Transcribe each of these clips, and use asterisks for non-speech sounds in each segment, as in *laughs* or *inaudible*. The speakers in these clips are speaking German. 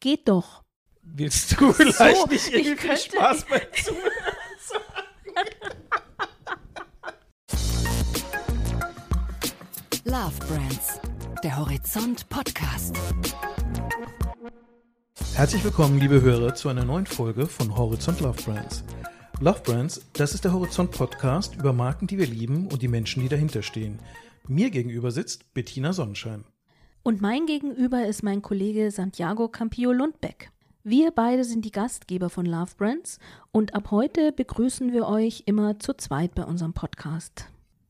Geht doch. Willst du vielleicht so, nicht irgendwie viel Spaß beim Zuhören *laughs* Love Brands, der Horizont Podcast. Herzlich willkommen, liebe Hörer, zu einer neuen Folge von Horizont Love Brands. Love Brands, das ist der Horizont Podcast über Marken, die wir lieben und die Menschen, die dahinter stehen. Mir gegenüber sitzt Bettina Sonnenschein. Und mein Gegenüber ist mein Kollege Santiago Campillo Lundbeck. Wir beide sind die Gastgeber von Love Brands und ab heute begrüßen wir euch immer zu zweit bei unserem Podcast.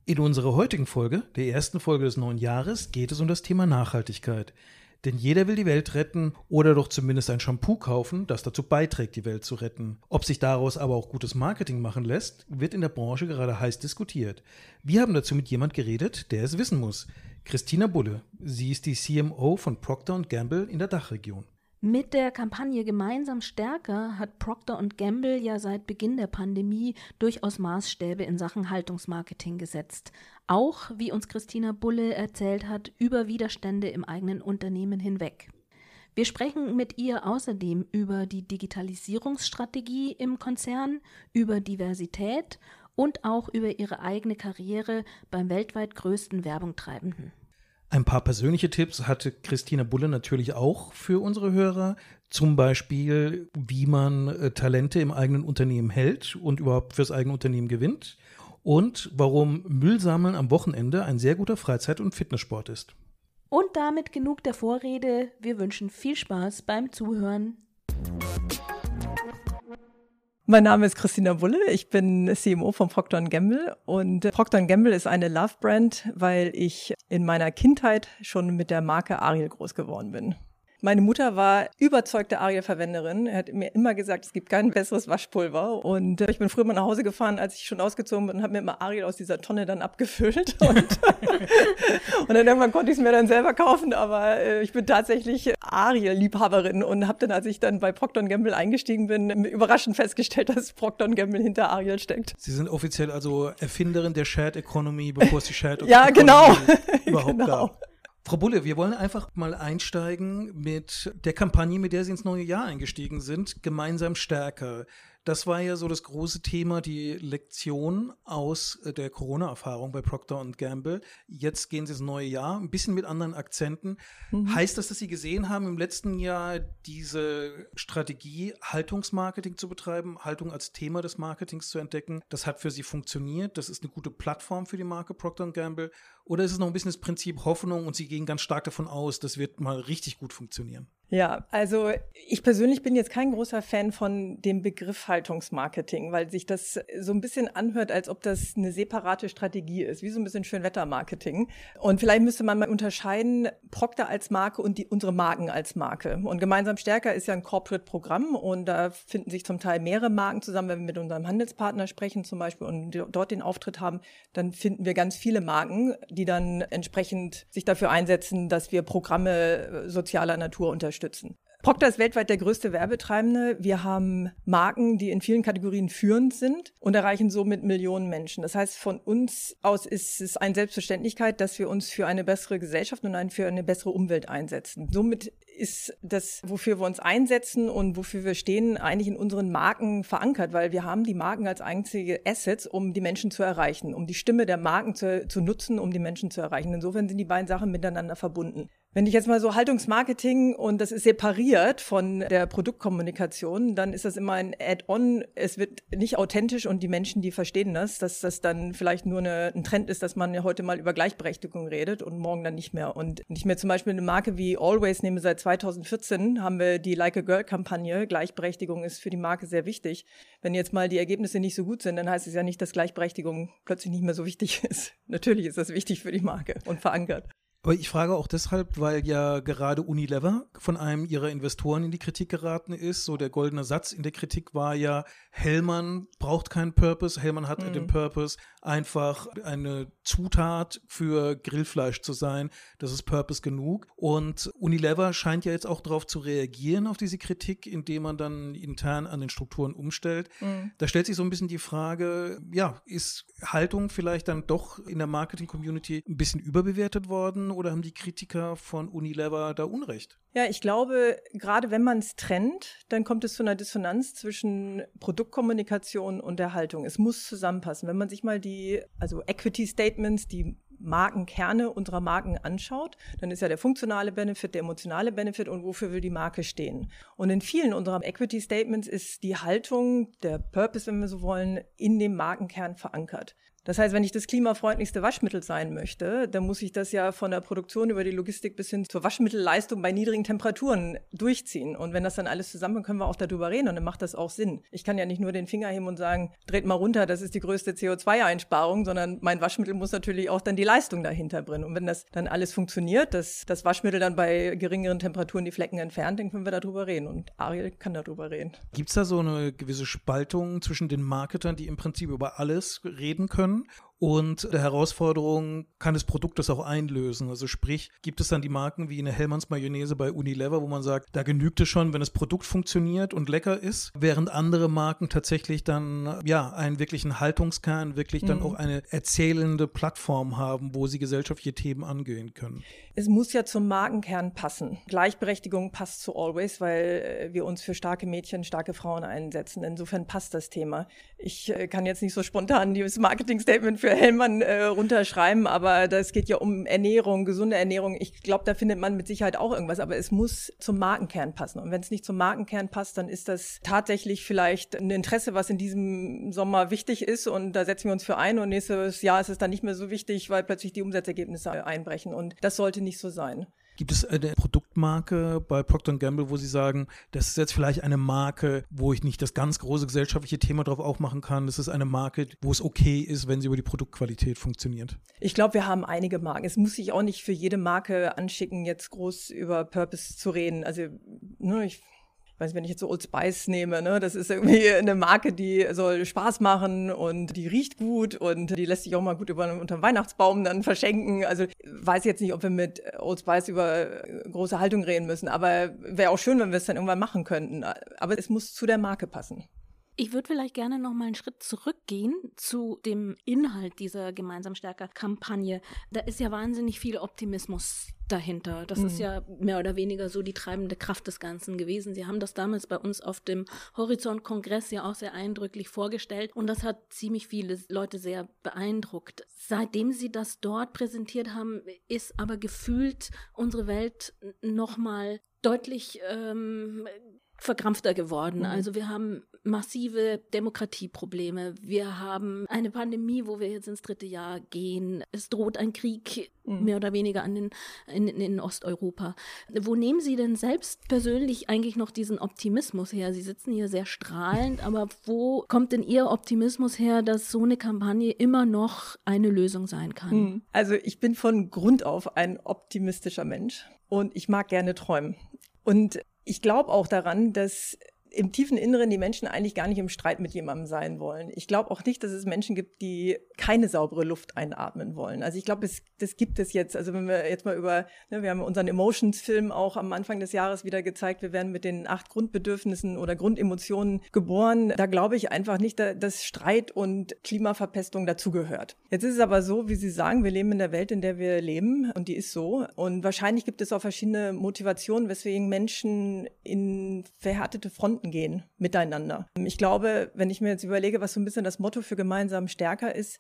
In unserer heutigen Folge, der ersten Folge des neuen Jahres, geht es um das Thema Nachhaltigkeit. Denn jeder will die Welt retten oder doch zumindest ein Shampoo kaufen, das dazu beiträgt, die Welt zu retten. Ob sich daraus aber auch gutes Marketing machen lässt, wird in der Branche gerade heiß diskutiert. Wir haben dazu mit jemand geredet, der es wissen muss. Christina Bulle. Sie ist die CMO von Procter Gamble in der Dachregion. Mit der Kampagne Gemeinsam stärker hat Procter Gamble ja seit Beginn der Pandemie durchaus Maßstäbe in Sachen Haltungsmarketing gesetzt. Auch, wie uns Christina Bulle erzählt hat, über Widerstände im eigenen Unternehmen hinweg. Wir sprechen mit ihr außerdem über die Digitalisierungsstrategie im Konzern, über Diversität und auch über ihre eigene Karriere beim weltweit größten Werbungtreibenden. Ein paar persönliche Tipps hatte Christina Bulle natürlich auch für unsere Hörer. Zum Beispiel, wie man äh, Talente im eigenen Unternehmen hält und überhaupt fürs eigene Unternehmen gewinnt. Und warum Müllsammeln am Wochenende ein sehr guter Freizeit- und Fitnesssport ist. Und damit genug der Vorrede. Wir wünschen viel Spaß beim Zuhören. Mein Name ist Christina Bulle, ich bin CMO von Procter Gamble und Procter Gamble ist eine Love Brand, weil ich in meiner Kindheit schon mit der Marke Ariel groß geworden bin. Meine Mutter war überzeugte Ariel-Verwenderin. Er hat mir immer gesagt, es gibt kein besseres Waschpulver. Und äh, ich bin früher mal nach Hause gefahren, als ich schon ausgezogen bin und habe mir immer Ariel aus dieser Tonne dann abgefüllt. *laughs* Und, *laughs* und dann irgendwann konnte ich es mir dann selber kaufen. Aber äh, ich bin tatsächlich Ariel-Liebhaberin und habe dann, als ich dann bei Procter Gamble eingestiegen bin, überraschend festgestellt, dass Procter Gamble hinter Ariel steckt. Sie sind offiziell also Erfinderin der Shared Economy, bevor es die Shared ja, Economy genau. überhaupt *laughs* genau. gab. Frau Bulle, wir wollen einfach mal einsteigen mit der Kampagne, mit der Sie ins neue Jahr eingestiegen sind, gemeinsam stärker. Das war ja so das große Thema, die Lektion aus äh, der Corona-Erfahrung bei Procter Gamble. Jetzt gehen Sie ins neue Jahr, ein bisschen mit anderen Akzenten. Mhm. Heißt das, dass Sie gesehen haben, im letzten Jahr diese Strategie, Haltungsmarketing zu betreiben, Haltung als Thema des Marketings zu entdecken? Das hat für Sie funktioniert. Das ist eine gute Plattform für die Marke Procter Gamble. Oder ist es noch ein bisschen das Prinzip Hoffnung und Sie gehen ganz stark davon aus, das wird mal richtig gut funktionieren? Ja, also ich persönlich bin jetzt kein großer Fan von dem Begriff Haltungsmarketing, weil sich das so ein bisschen anhört, als ob das eine separate Strategie ist, wie so ein bisschen Schönwettermarketing. Und vielleicht müsste man mal unterscheiden, Procter als Marke und die, unsere Marken als Marke. Und gemeinsam stärker ist ja ein Corporate-Programm und da finden sich zum Teil mehrere Marken zusammen. Wenn wir mit unserem Handelspartner sprechen zum Beispiel und dort den Auftritt haben, dann finden wir ganz viele Marken, die dann entsprechend sich dafür einsetzen, dass wir Programme sozialer Natur unterstützen unterstützen. Procter ist weltweit der größte Werbetreibende. Wir haben Marken, die in vielen Kategorien führend sind und erreichen somit Millionen Menschen. Das heißt, von uns aus ist es eine Selbstverständlichkeit, dass wir uns für eine bessere Gesellschaft und für eine bessere Umwelt einsetzen. Somit ist das, wofür wir uns einsetzen und wofür wir stehen, eigentlich in unseren Marken verankert, weil wir haben die Marken als einzige Assets, um die Menschen zu erreichen, um die Stimme der Marken zu, zu nutzen, um die Menschen zu erreichen. Insofern sind die beiden Sachen miteinander verbunden. Wenn ich jetzt mal so Haltungsmarketing und das ist separiert von der Produktkommunikation, dann ist das immer ein Add-on. Es wird nicht authentisch und die Menschen, die verstehen das, dass das dann vielleicht nur eine, ein Trend ist, dass man heute mal über Gleichberechtigung redet und morgen dann nicht mehr. Und nicht mehr zum Beispiel eine Marke wie Always nehme seit 2014 haben wir die Like a Girl Kampagne. Gleichberechtigung ist für die Marke sehr wichtig. Wenn jetzt mal die Ergebnisse nicht so gut sind, dann heißt es ja nicht, dass Gleichberechtigung plötzlich nicht mehr so wichtig *laughs* ist. Natürlich ist das wichtig für die Marke und verankert. Aber ich frage auch deshalb, weil ja gerade Unilever von einem ihrer Investoren in die Kritik geraten ist. So der goldene Satz in der Kritik war ja, Hellmann braucht keinen Purpose. Hellmann hat mhm. den Purpose, einfach eine Zutat für Grillfleisch zu sein. Das ist Purpose genug. Und Unilever scheint ja jetzt auch darauf zu reagieren, auf diese Kritik, indem man dann intern an den Strukturen umstellt. Mhm. Da stellt sich so ein bisschen die Frage, ja, ist Haltung vielleicht dann doch in der Marketing-Community ein bisschen überbewertet worden? Oder haben die Kritiker von Unilever da Unrecht? Ja, ich glaube, gerade wenn man es trennt, dann kommt es zu einer Dissonanz zwischen Produktkommunikation und der Haltung. Es muss zusammenpassen. Wenn man sich mal die, also Equity Statements, die Markenkerne unserer Marken anschaut, dann ist ja der funktionale Benefit, der emotionale Benefit und wofür will die Marke stehen. Und in vielen unserer Equity Statements ist die Haltung, der Purpose, wenn wir so wollen, in dem Markenkern verankert. Das heißt, wenn ich das klimafreundlichste Waschmittel sein möchte, dann muss ich das ja von der Produktion über die Logistik bis hin zur Waschmittelleistung bei niedrigen Temperaturen durchziehen. Und wenn das dann alles zusammen, können wir auch darüber reden und dann macht das auch Sinn. Ich kann ja nicht nur den Finger heben und sagen, dreht mal runter, das ist die größte CO2-Einsparung, sondern mein Waschmittel muss natürlich auch dann die Leistung dahinter bringen. Und wenn das dann alles funktioniert, dass das Waschmittel dann bei geringeren Temperaturen die Flecken entfernt, dann können wir darüber reden. Und Ariel kann darüber reden. Gibt es da so eine gewisse Spaltung zwischen den Marketern, die im Prinzip über alles reden können? Können und der Herausforderung kann das Produkt das auch einlösen. Also sprich, gibt es dann die Marken wie eine Hellmanns Mayonnaise bei Unilever, wo man sagt, da genügt es schon, wenn das Produkt funktioniert und lecker ist, während andere Marken tatsächlich dann ja einen wirklichen Haltungskern, wirklich dann mhm. auch eine erzählende Plattform haben, wo sie gesellschaftliche Themen angehen können. Es muss ja zum Markenkern passen. Gleichberechtigung passt zu Always, weil äh, wir uns für starke Mädchen, starke Frauen einsetzen. Insofern passt das Thema. Ich äh, kann jetzt nicht so spontan dieses Marketing-Statement für Hellmann äh, runterschreiben, aber das geht ja um Ernährung, gesunde Ernährung. Ich glaube, da findet man mit Sicherheit auch irgendwas, aber es muss zum Markenkern passen. Und wenn es nicht zum Markenkern passt, dann ist das tatsächlich vielleicht ein Interesse, was in diesem Sommer wichtig ist und da setzen wir uns für ein und nächstes Jahr ist es dann nicht mehr so wichtig, weil plötzlich die Umsatzergebnisse einbrechen und das sollte nicht so sein. Gibt es eine Produktmarke bei Procter Gamble, wo Sie sagen, das ist jetzt vielleicht eine Marke, wo ich nicht das ganz große gesellschaftliche Thema drauf aufmachen kann? Das ist eine Marke, wo es okay ist, wenn sie über die Produktqualität funktioniert? Ich glaube, wir haben einige Marken. Es muss sich auch nicht für jede Marke anschicken, jetzt groß über Purpose zu reden. Also, ne, ich weiß, wenn ich jetzt so Old Spice nehme, ne, das ist irgendwie *laughs* eine Marke, die soll Spaß machen und die riecht gut und die lässt sich auch mal gut über unter dem Weihnachtsbaum dann verschenken. Also weiß jetzt nicht, ob wir mit Old Spice über große Haltung reden müssen, aber wäre auch schön, wenn wir es dann irgendwann machen könnten. Aber es muss zu der Marke passen. Ich würde vielleicht gerne noch mal einen Schritt zurückgehen zu dem Inhalt dieser gemeinsam stärker Kampagne. Da ist ja wahnsinnig viel Optimismus dahinter. Das mhm. ist ja mehr oder weniger so die treibende Kraft des Ganzen gewesen. Sie haben das damals bei uns auf dem Horizont-Kongress ja auch sehr eindrücklich vorgestellt und das hat ziemlich viele Leute sehr beeindruckt. Seitdem Sie das dort präsentiert haben, ist aber gefühlt unsere Welt noch mal deutlich ähm, verkrampfter geworden. Mhm. Also wir haben massive Demokratieprobleme. Wir haben eine Pandemie, wo wir jetzt ins dritte Jahr gehen. Es droht ein Krieg mhm. mehr oder weniger an den, in, in Osteuropa. Wo nehmen Sie denn selbst persönlich eigentlich noch diesen Optimismus her? Sie sitzen hier sehr strahlend, *laughs* aber wo kommt denn Ihr Optimismus her, dass so eine Kampagne immer noch eine Lösung sein kann? Mhm. Also ich bin von Grund auf ein optimistischer Mensch und ich mag gerne träumen. Und ich glaube auch daran, dass im tiefen Inneren die Menschen eigentlich gar nicht im Streit mit jemandem sein wollen. Ich glaube auch nicht, dass es Menschen gibt, die keine saubere Luft einatmen wollen. Also ich glaube, das gibt es jetzt. Also wenn wir jetzt mal über, ne, wir haben unseren Emotions-Film auch am Anfang des Jahres wieder gezeigt, wir werden mit den acht Grundbedürfnissen oder Grundemotionen geboren. Da glaube ich einfach nicht, dass Streit und Klimaverpestung dazugehört. Jetzt ist es aber so, wie Sie sagen, wir leben in der Welt, in der wir leben und die ist so. Und wahrscheinlich gibt es auch verschiedene Motivationen, weswegen Menschen in verhärtete Fronten Fronten gehen miteinander. Ich glaube, wenn ich mir jetzt überlege, was so ein bisschen das Motto für gemeinsam stärker ist,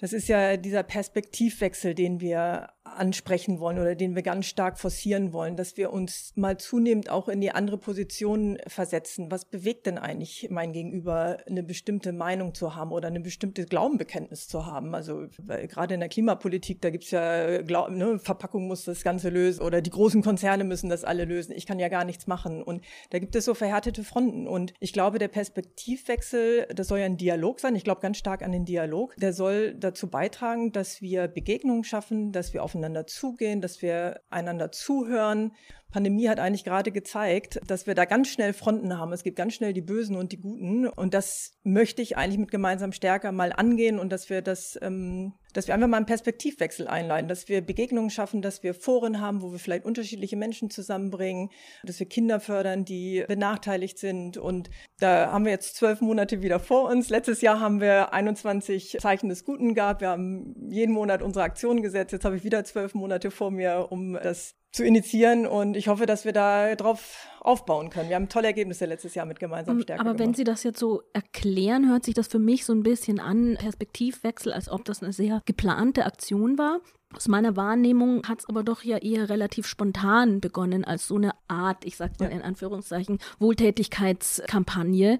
das ist ja dieser Perspektivwechsel, den wir ansprechen wollen oder den wir ganz stark forcieren wollen, dass wir uns mal zunehmend auch in die andere Position versetzen. Was bewegt denn eigentlich mein Gegenüber, eine bestimmte Meinung zu haben oder eine bestimmte Glaubenbekenntnis zu haben? Also gerade in der Klimapolitik, da gibt's ja Glaub, ne, Verpackung muss das Ganze lösen oder die großen Konzerne müssen das alle lösen. Ich kann ja gar nichts machen. Und da gibt es so verhärtete Fronten. Und ich glaube, der Perspektivwechsel, das soll ja ein Dialog sein. Ich glaube ganz stark an den Dialog. Der soll dazu beitragen, dass wir Begegnungen schaffen, dass wir aufeinander zugehen, dass wir einander zuhören Pandemie hat eigentlich gerade gezeigt, dass wir da ganz schnell Fronten haben. Es gibt ganz schnell die Bösen und die Guten. Und das möchte ich eigentlich mit gemeinsam stärker mal angehen und dass wir das ähm, dass wir einfach mal einen Perspektivwechsel einleiten, dass wir Begegnungen schaffen, dass wir Foren haben, wo wir vielleicht unterschiedliche Menschen zusammenbringen, dass wir Kinder fördern, die benachteiligt sind. Und da haben wir jetzt zwölf Monate wieder vor uns. Letztes Jahr haben wir 21 Zeichen des Guten gehabt. Wir haben jeden Monat unsere Aktionen gesetzt. Jetzt habe ich wieder zwölf Monate vor mir, um das zu initiieren und ich hoffe, dass wir da drauf aufbauen können. Wir haben tolle Ergebnisse letztes Jahr mit gemeinsam ähm, Stärke. Aber gemacht. wenn Sie das jetzt so erklären, hört sich das für mich so ein bisschen an, Perspektivwechsel, als ob das eine sehr geplante Aktion war. Aus meiner Wahrnehmung hat es aber doch ja eher relativ spontan begonnen als so eine Art, ich sag mal ja. in Anführungszeichen, Wohltätigkeitskampagne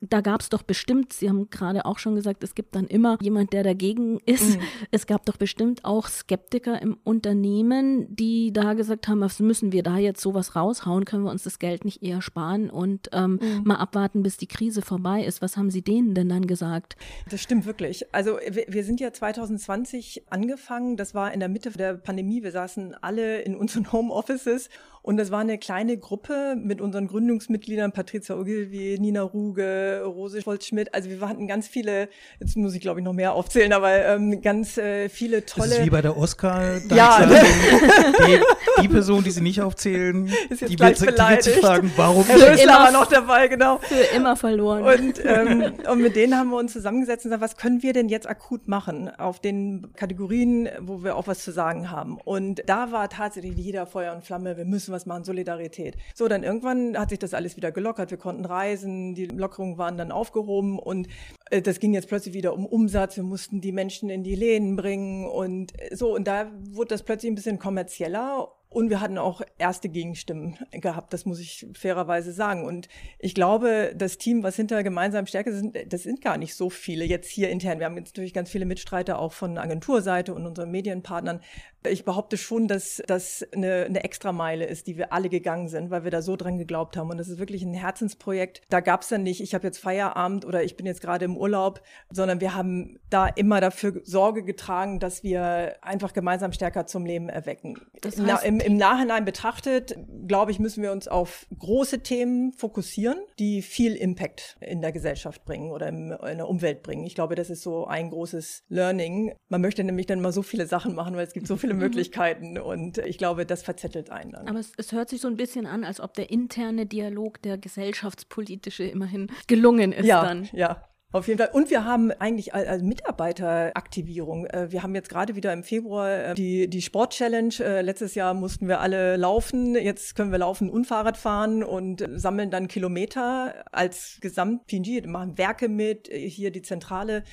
da gab es doch bestimmt, Sie haben gerade auch schon gesagt, es gibt dann immer jemand, der dagegen ist. Mhm. Es gab doch bestimmt auch Skeptiker im Unternehmen, die da gesagt haben, was müssen wir da jetzt sowas raushauen, können wir uns das Geld nicht eher sparen und ähm, mhm. mal abwarten, bis die Krise vorbei ist. Was haben Sie denen denn dann gesagt? Das stimmt wirklich. Also wir, wir sind ja 2020 angefangen, das war in der Mitte der Pandemie, wir saßen alle in unseren Homeoffices und das war eine kleine Gruppe mit unseren Gründungsmitgliedern, Patricia Ogilvy, Nina Ruge, Rose Scholz-Schmidt. Also wir hatten ganz viele, jetzt muss ich glaube ich noch mehr aufzählen, aber ähm, ganz äh, viele tolle. Das ist wie bei der Oscar. Ja. Die, die, Person, die sie nicht aufzählen, *laughs* ist jetzt die, wird, die wird sich fragen, warum. Herr Rösler war noch dabei, genau. Für immer verloren. Und, ähm, und mit denen haben wir uns zusammengesetzt und gesagt, was können wir denn jetzt akut machen auf den Kategorien, wo wir auch was zu sagen haben. Und da war tatsächlich jeder Feuer und Flamme, wir müssen was machen, Solidarität. So, dann irgendwann hat sich das alles wieder gelockert. Wir konnten reisen, die Lockerungen waren dann aufgehoben und äh, das ging jetzt plötzlich wieder um Umsatz. Wir mussten die Menschen in die Läden bringen und äh, so. Und da wurde das plötzlich ein bisschen kommerzieller und wir hatten auch erste Gegenstimmen gehabt, das muss ich fairerweise sagen. Und ich glaube, das Team, was hinter gemeinsam Stärke sind, das sind gar nicht so viele jetzt hier intern. Wir haben jetzt natürlich ganz viele Mitstreiter auch von Agenturseite und unseren Medienpartnern. Ich behaupte schon, dass das eine, eine Extrameile ist, die wir alle gegangen sind, weil wir da so dran geglaubt haben. Und das ist wirklich ein Herzensprojekt. Da gab es dann nicht, ich habe jetzt Feierabend oder ich bin jetzt gerade im Urlaub, sondern wir haben da immer dafür Sorge getragen, dass wir einfach gemeinsam stärker zum Leben erwecken. Das heißt, Im, Im Nachhinein betrachtet, glaube ich, müssen wir uns auf große Themen fokussieren, die viel Impact in der Gesellschaft bringen oder in der Umwelt bringen. Ich glaube, das ist so ein großes Learning. Man möchte nämlich dann mal so viele Sachen machen, weil es gibt so viele mhm. Möglichkeiten und ich glaube, das verzettelt einen dann. Aber es, es, hört sich so ein bisschen an, als ob der interne Dialog, der gesellschaftspolitische immerhin gelungen ist ja, dann. Ja, auf jeden Fall. Und wir haben eigentlich als Mitarbeiteraktivierung. Äh, wir haben jetzt gerade wieder im Februar äh, die, die Sport-Challenge. Äh, letztes Jahr mussten wir alle laufen. Jetzt können wir laufen und Fahrrad fahren und sammeln dann Kilometer als Gesamt-PNG. Machen Werke mit, hier die Zentrale,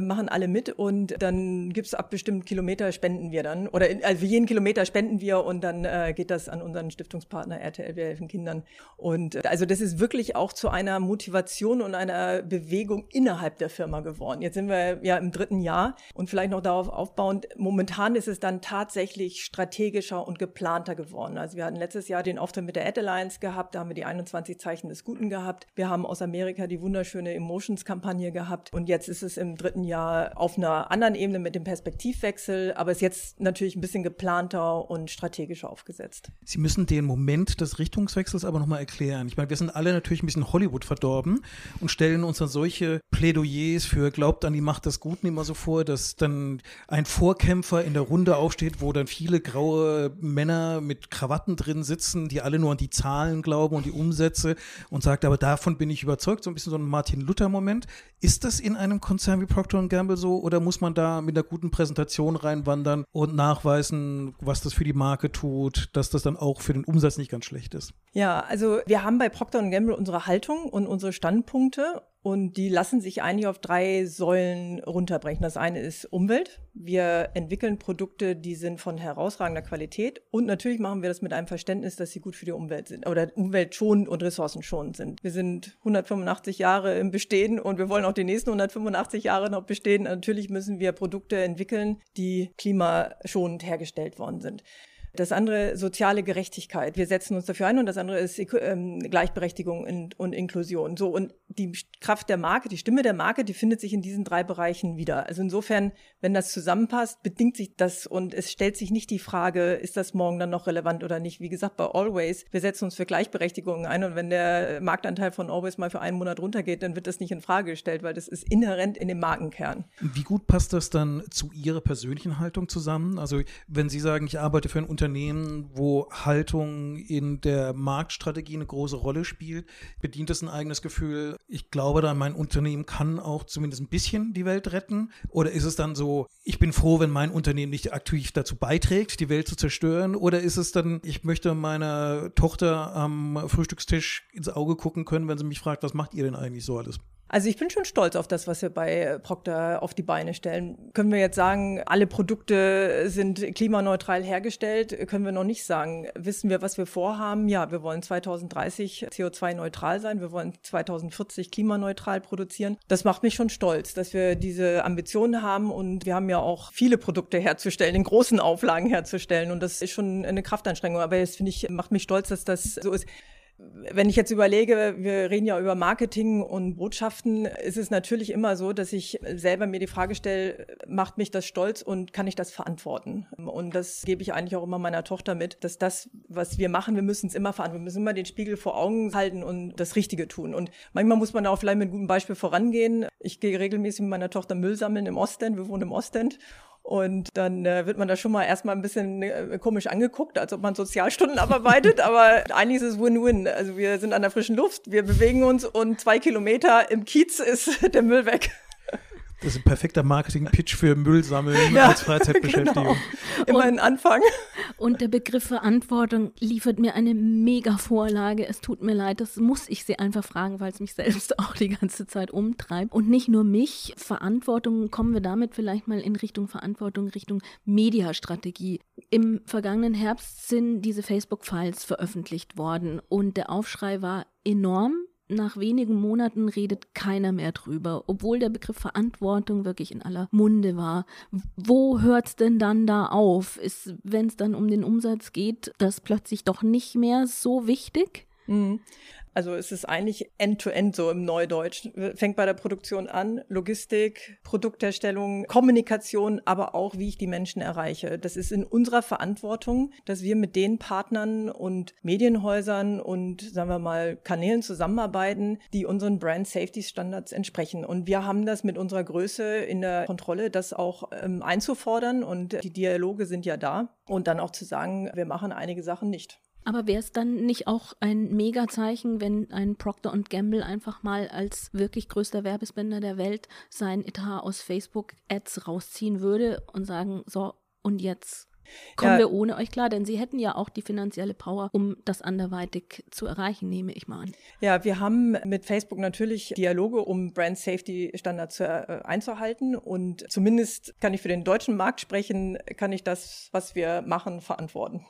machen alle mit und dann gibt's ab bestimmten Kilometer spenden wir dann. Oder also jeden Kilometer spenden wir und dann geht das an unseren Stiftungspartner RTL, wir helfen Kindern. Und also das ist wirklich auch zu einer Motivation und einer Bewegung in innerhalb der Firma geworden. Jetzt sind wir ja im dritten Jahr und vielleicht noch darauf aufbauend. Momentan ist es dann tatsächlich strategischer und geplanter geworden. Also wir hatten letztes Jahr den Auftritt mit der Ad Alliance gehabt, da haben wir die 21 Zeichen des Guten gehabt. Wir haben aus Amerika die wunderschöne Emotions-Kampagne gehabt und jetzt ist es im dritten Jahr auf einer anderen Ebene mit dem Perspektivwechsel, aber ist jetzt natürlich ein bisschen geplanter und strategischer aufgesetzt. Sie müssen den Moment des Richtungswechsels aber nochmal erklären. Ich meine, wir sind alle natürlich ein bisschen Hollywood verdorben und stellen uns dann solche Plädoyers für glaubt an die Macht des Guten immer so vor, dass dann ein Vorkämpfer in der Runde aufsteht, wo dann viele graue Männer mit Krawatten drin sitzen, die alle nur an die Zahlen glauben und die Umsätze und sagt, aber davon bin ich überzeugt, so ein bisschen so ein Martin Luther-Moment. Ist das in einem Konzern wie Procter Gamble so oder muss man da mit einer guten Präsentation reinwandern und nachweisen, was das für die Marke tut, dass das dann auch für den Umsatz nicht ganz schlecht ist? Ja, also wir haben bei Procter Gamble unsere Haltung und unsere Standpunkte und die lassen sich eigentlich auf drei Säulen runterbrechen. Das eine ist Umwelt. Wir entwickeln Produkte, die sind von herausragender Qualität. Und natürlich machen wir das mit einem Verständnis, dass sie gut für die Umwelt sind oder umweltschonend und ressourcenschonend sind. Wir sind 185 Jahre im Bestehen und wir wollen auch die nächsten 185 Jahre noch bestehen. Natürlich müssen wir Produkte entwickeln, die klimaschonend hergestellt worden sind. Das andere soziale Gerechtigkeit. Wir setzen uns dafür ein und das andere ist ähm, Gleichberechtigung und, und Inklusion. So und die Kraft der Marke, die Stimme der Marke, die findet sich in diesen drei Bereichen wieder. Also insofern, wenn das zusammenpasst, bedingt sich das und es stellt sich nicht die Frage, ist das morgen dann noch relevant oder nicht. Wie gesagt, bei Always, wir setzen uns für Gleichberechtigung ein und wenn der Marktanteil von Always mal für einen Monat runtergeht, dann wird das nicht in Frage gestellt, weil das ist inhärent in dem Markenkern. Wie gut passt das dann zu Ihrer persönlichen Haltung zusammen? Also wenn Sie sagen, ich arbeite für ein Unternehmen, wo Haltung in der Marktstrategie eine große Rolle spielt, bedient es ein eigenes Gefühl, ich glaube da, mein Unternehmen kann auch zumindest ein bisschen die Welt retten? Oder ist es dann so, ich bin froh, wenn mein Unternehmen nicht aktiv dazu beiträgt, die Welt zu zerstören? Oder ist es dann, ich möchte meiner Tochter am Frühstückstisch ins Auge gucken können, wenn sie mich fragt, was macht ihr denn eigentlich so alles? Also ich bin schon stolz auf das, was wir bei Procter auf die Beine stellen. Können wir jetzt sagen, alle Produkte sind klimaneutral hergestellt? Können wir noch nicht sagen. Wissen wir, was wir vorhaben? Ja, wir wollen 2030 CO2-neutral sein. Wir wollen 2040 klimaneutral produzieren. Das macht mich schon stolz, dass wir diese Ambitionen haben und wir haben ja auch viele Produkte herzustellen, in großen Auflagen herzustellen und das ist schon eine Kraftanstrengung. Aber jetzt finde ich, macht mich stolz, dass das so ist wenn ich jetzt überlege, wir reden ja über Marketing und Botschaften, ist es natürlich immer so, dass ich selber mir die Frage stelle, macht mich das stolz und kann ich das verantworten? Und das gebe ich eigentlich auch immer meiner Tochter mit, dass das, was wir machen, wir müssen es immer verantworten. Wir müssen immer den Spiegel vor Augen halten und das Richtige tun. Und manchmal muss man auch vielleicht mit gutem Beispiel vorangehen. Ich gehe regelmäßig mit meiner Tochter Müll sammeln im Ostend. Wir wohnen im Ostend. Und dann äh, wird man da schon mal erstmal ein bisschen äh, komisch angeguckt, als ob man Sozialstunden *laughs* abarbeitet. Aber eigentlich ist es Win-Win. Also wir sind an der frischen Luft, wir bewegen uns und zwei Kilometer im Kiez ist *laughs* der Müll weg. Das ist ein perfekter Marketing-Pitch für Müll sammeln ja, als Freizeitbeschäftigung. Genau. Immer ein Anfang. Und der Begriff Verantwortung liefert mir eine mega Vorlage. Es tut mir leid, das muss ich Sie einfach fragen, weil es mich selbst *laughs* auch die ganze Zeit umtreibt. Und nicht nur mich. Verantwortung, kommen wir damit vielleicht mal in Richtung Verantwortung, Richtung Mediastrategie. Im vergangenen Herbst sind diese Facebook-Files veröffentlicht worden und der Aufschrei war enorm nach wenigen Monaten redet keiner mehr drüber, obwohl der Begriff Verantwortung wirklich in aller Munde war. Wo hört's denn dann da auf? Ist, wenn es dann um den Umsatz geht, das plötzlich doch nicht mehr so wichtig? Mhm. Also es ist eigentlich end-to-end -end so im Neudeutsch. Fängt bei der Produktion an, Logistik, Produktherstellung, Kommunikation, aber auch, wie ich die Menschen erreiche. Das ist in unserer Verantwortung, dass wir mit den Partnern und Medienhäusern und, sagen wir mal, Kanälen zusammenarbeiten, die unseren Brand Safety Standards entsprechen. Und wir haben das mit unserer Größe in der Kontrolle, das auch ähm, einzufordern. Und die Dialoge sind ja da. Und dann auch zu sagen, wir machen einige Sachen nicht. Aber wäre es dann nicht auch ein Megazeichen, wenn ein Procter Gamble einfach mal als wirklich größter Werbespender der Welt sein Etat aus Facebook-Ads rausziehen würde und sagen, so, und jetzt kommen ja. wir ohne euch klar, denn sie hätten ja auch die finanzielle Power, um das anderweitig zu erreichen, nehme ich mal an. Ja, wir haben mit Facebook natürlich Dialoge, um Brand Safety Standards äh, einzuhalten und zumindest kann ich für den deutschen Markt sprechen, kann ich das, was wir machen, verantworten.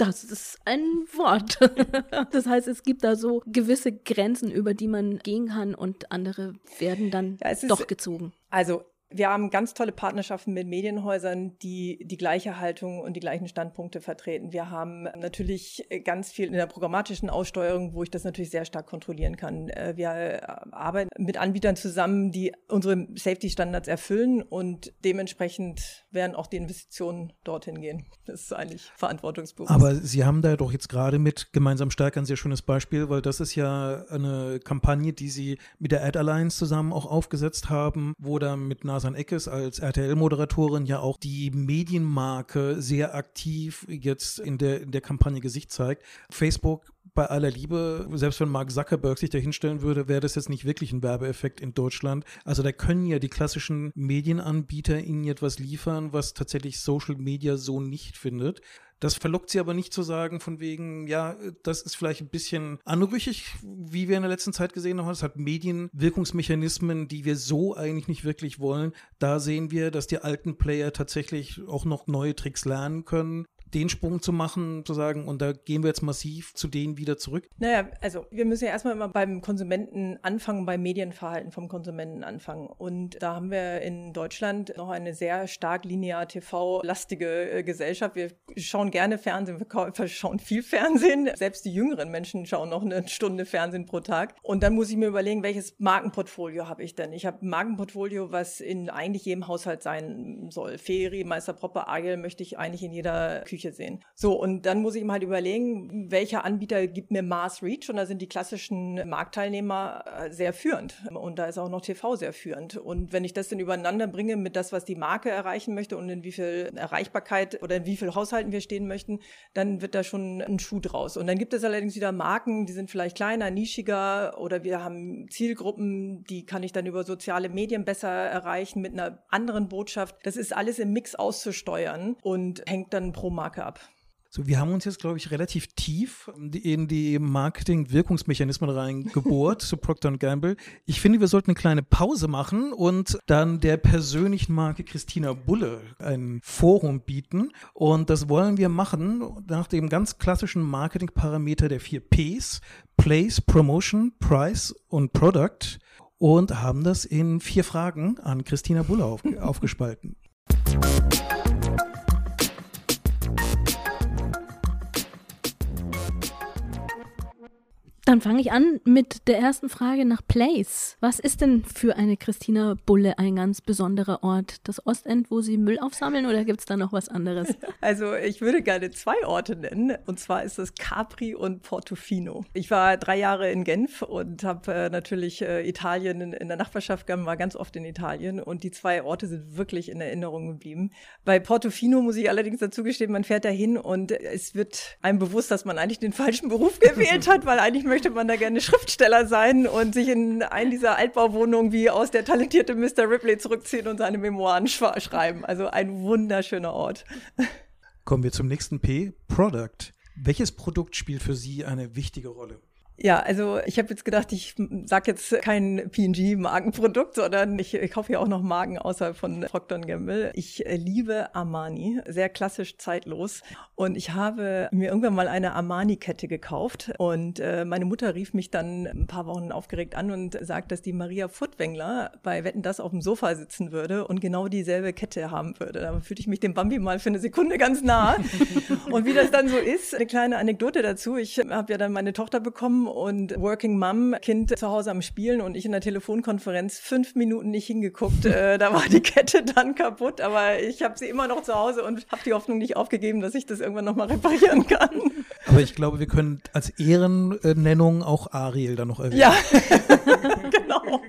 Das ist ein Wort. *laughs* das heißt, es gibt da so gewisse Grenzen, über die man gehen kann und andere werden dann ja, doch gezogen. Also wir haben ganz tolle Partnerschaften mit Medienhäusern, die die gleiche Haltung und die gleichen Standpunkte vertreten. Wir haben natürlich ganz viel in der programmatischen Aussteuerung, wo ich das natürlich sehr stark kontrollieren kann. Äh, wir äh, arbeiten mit Anbietern zusammen, die unsere Safety-Standards erfüllen und dementsprechend werden auch die Investitionen dorthin gehen. Das ist eigentlich verantwortungsbewusst. Aber Sie haben da doch jetzt gerade mit Gemeinsam Stärker ein sehr schönes Beispiel, weil das ist ja eine Kampagne, die Sie mit der Ad Alliance zusammen auch aufgesetzt haben, wo da mit einer Nasan Eckes als RTL-Moderatorin ja auch die Medienmarke sehr aktiv jetzt in der, in der Kampagne Gesicht zeigt. Facebook bei aller Liebe, selbst wenn Mark Zuckerberg sich da hinstellen würde, wäre das jetzt nicht wirklich ein Werbeeffekt in Deutschland. Also da können ja die klassischen Medienanbieter ihnen etwas liefern, was tatsächlich Social Media so nicht findet. Das verlockt sie aber nicht zu sagen, von wegen, ja, das ist vielleicht ein bisschen anrüchig, wie wir in der letzten Zeit gesehen haben. Es hat Medienwirkungsmechanismen, die wir so eigentlich nicht wirklich wollen. Da sehen wir, dass die alten Player tatsächlich auch noch neue Tricks lernen können den Sprung zu machen, zu sagen, und da gehen wir jetzt massiv zu denen wieder zurück? Naja, also wir müssen ja erstmal immer beim Konsumenten anfangen, beim Medienverhalten vom Konsumenten anfangen. Und da haben wir in Deutschland noch eine sehr stark linear TV-lastige äh, Gesellschaft. Wir schauen gerne Fernsehen, wir schauen viel Fernsehen. Selbst die jüngeren Menschen schauen noch eine Stunde Fernsehen pro Tag. Und dann muss ich mir überlegen, welches Markenportfolio habe ich denn? Ich habe ein Markenportfolio, was in eigentlich jedem Haushalt sein soll. Feri, Meister Proppe, Agel möchte ich eigentlich in jeder Küche sehen. So, und dann muss ich mir halt überlegen, welcher Anbieter gibt mir Mass Reach? Und da sind die klassischen Marktteilnehmer äh, sehr führend. Und da ist auch noch TV sehr führend. Und wenn ich das dann übereinander bringe mit das, was die Marke erreichen möchte und in wie viel Erreichbarkeit oder in wie viel Haushalten wir stehen möchten, dann wird da schon ein Schuh draus. Und dann gibt es allerdings wieder Marken, die sind vielleicht kleiner, nischiger oder wir haben Zielgruppen, die kann ich dann über soziale Medien besser erreichen mit einer anderen Botschaft. Das ist alles im Mix auszusteuern und hängt dann pro Marke ab. So, wir haben uns jetzt, glaube ich, relativ tief in die Marketing-Wirkungsmechanismen reingebohrt *laughs* zu Procter Gamble. Ich finde, wir sollten eine kleine Pause machen und dann der persönlichen Marke Christina Bulle ein Forum bieten. Und das wollen wir machen nach dem ganz klassischen Marketing-Parameter der vier Ps. Place, Promotion, Price und Product. Und haben das in vier Fragen an Christina Bulle auf, *laughs* aufgespalten. Dann fange ich an mit der ersten Frage nach Place. Was ist denn für eine Christina Bulle ein ganz besonderer Ort? Das Ostend, wo Sie Müll aufsammeln oder gibt es da noch was anderes? *laughs* Also ich würde gerne zwei Orte nennen. Und zwar ist es Capri und Portofino. Ich war drei Jahre in Genf und habe äh, natürlich äh, Italien in, in, der Nachbarschaft gehabt, war ganz oft in Italien. Und die zwei Orte sind wirklich in Erinnerung geblieben. Bei Portofino muss ich allerdings dazu gestehen, man fährt dahin und es wird einem bewusst, dass man eigentlich den falschen Beruf gewählt hat, weil eigentlich möchte möchte man da gerne Schriftsteller sein und sich in einen dieser Altbauwohnungen wie aus der talentierte Mr. Ripley zurückziehen und seine Memoiren schreiben. Also ein wunderschöner Ort. Kommen wir zum nächsten P, Product. Welches Produkt spielt für Sie eine wichtige Rolle? Ja, also ich habe jetzt gedacht, ich sage jetzt kein P&G-Markenprodukt, sondern ich, ich kaufe ja auch noch Marken außerhalb von Procter Gamble. Ich äh, liebe Armani, sehr klassisch zeitlos. Und ich habe mir irgendwann mal eine Armani-Kette gekauft. Und äh, meine Mutter rief mich dann ein paar Wochen aufgeregt an und sagt, dass die Maria Furtwängler bei Wetten das auf dem Sofa sitzen würde und genau dieselbe Kette haben würde. Da fühlte ich mich dem Bambi mal für eine Sekunde ganz nah. *laughs* und wie das dann so ist, eine kleine Anekdote dazu. Ich habe ja dann meine Tochter bekommen und Working Mom, Kind zu Hause am Spielen und ich in der Telefonkonferenz fünf Minuten nicht hingeguckt. äh, da war die Kette dann kaputt, aber ich habe sie immer noch zu Hause und habe die Hoffnung nicht aufgegeben, dass ich das irgendwann nochmal reparieren kann. Aber ich glaube, wir können als Ehrennennung auch Ariel dann noch erwähnen. Ja, *laughs* genau.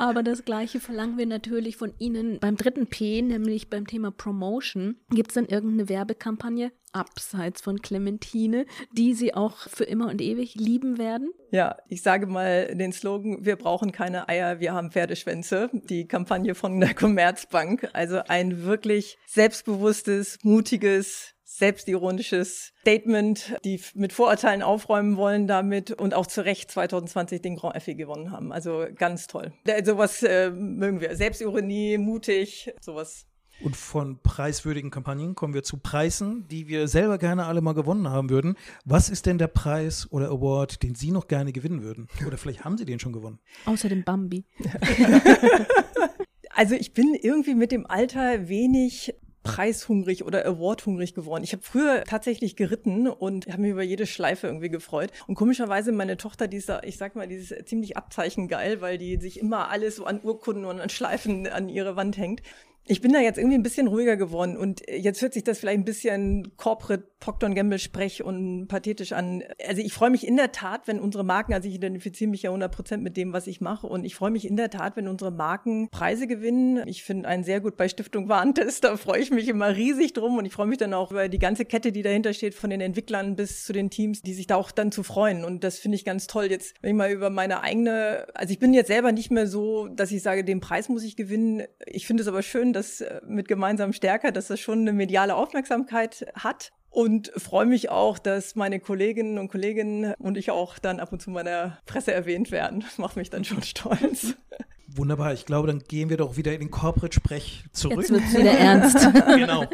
Aber das Gleiche verlangen wir natürlich von Ihnen beim dritten P, nämlich beim Thema Promotion. Gibt es denn irgendeine Werbekampagne, abseits von Clementine, die Sie auch für immer und ewig lieben werden? Ja, ich sage mal den Slogan, wir brauchen keine Eier, wir haben Pferdeschwänze. Die Kampagne von der Commerzbank. Also ein wirklich selbstbewusstes, mutiges, selbstironisches Statement, die mit Vorurteilen aufräumen wollen damit und auch zu Recht 2020 den Grand Effie gewonnen haben. Also ganz toll. Sowas äh, mögen wir. Selbstironie, mutig, sowas und von preiswürdigen Kampagnen kommen wir zu Preisen, die wir selber gerne alle mal gewonnen haben würden. Was ist denn der Preis oder Award, den Sie noch gerne gewinnen würden? Oder vielleicht haben Sie den schon gewonnen? Außer dem Bambi. *laughs* also ich bin irgendwie mit dem Alter wenig preishungrig oder awardhungrig geworden. Ich habe früher tatsächlich geritten und habe mich über jede Schleife irgendwie gefreut. Und komischerweise meine Tochter, die ist, ich sag mal, die ist ziemlich abzeichengeil, weil die sich immer alles so an Urkunden und an Schleifen an ihre Wand hängt. Ich bin da jetzt irgendwie ein bisschen ruhiger geworden und jetzt hört sich das vielleicht ein bisschen corporate Procter Gamble Sprech und pathetisch an. Also ich freue mich in der Tat, wenn unsere Marken, also ich identifiziere mich ja 100 Prozent mit dem, was ich mache und ich freue mich in der Tat, wenn unsere Marken Preise gewinnen. Ich finde einen sehr gut bei Stiftung Warentest, da freue ich mich immer riesig drum und ich freue mich dann auch über die ganze Kette, die dahinter steht, von den Entwicklern bis zu den Teams, die sich da auch dann zu freuen und das finde ich ganz toll. Jetzt, wenn ich mal über meine eigene, also ich bin jetzt selber nicht mehr so, dass ich sage, den Preis muss ich gewinnen. Ich finde es aber schön, dass äh, mit gemeinsam stärker, dass das schon eine mediale Aufmerksamkeit hat und freue mich auch, dass meine Kolleginnen und Kollegen und ich auch dann ab und zu meiner Presse erwähnt werden. Das macht mich dann schon stolz. Wunderbar. Ich glaube, dann gehen wir doch wieder in den Corporate-Sprech zurück. Jetzt wird wieder ernst. *laughs* genau.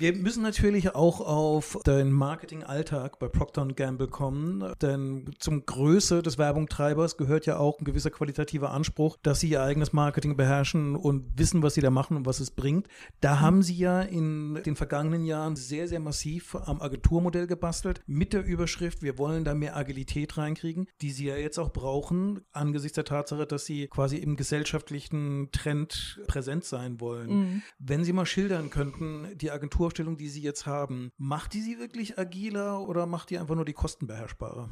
Wir müssen natürlich auch auf den Marketingalltag bei Procter Gamble kommen, denn zum Größe des Werbungtreibers gehört ja auch ein gewisser qualitativer Anspruch, dass sie ihr eigenes Marketing beherrschen und wissen, was sie da machen und was es bringt. Da mhm. haben sie ja in den vergangenen Jahren sehr, sehr massiv am Agenturmodell gebastelt mit der Überschrift, wir wollen da mehr Agilität reinkriegen, die sie ja jetzt auch brauchen, angesichts der Tatsache, dass sie quasi im gesellschaftlichen Trend präsent sein wollen. Mhm. Wenn Sie mal schildern könnten, die Agenturaufstellung, die Sie jetzt haben, macht die sie wirklich agiler oder macht die einfach nur die Kosten beherrschbarer?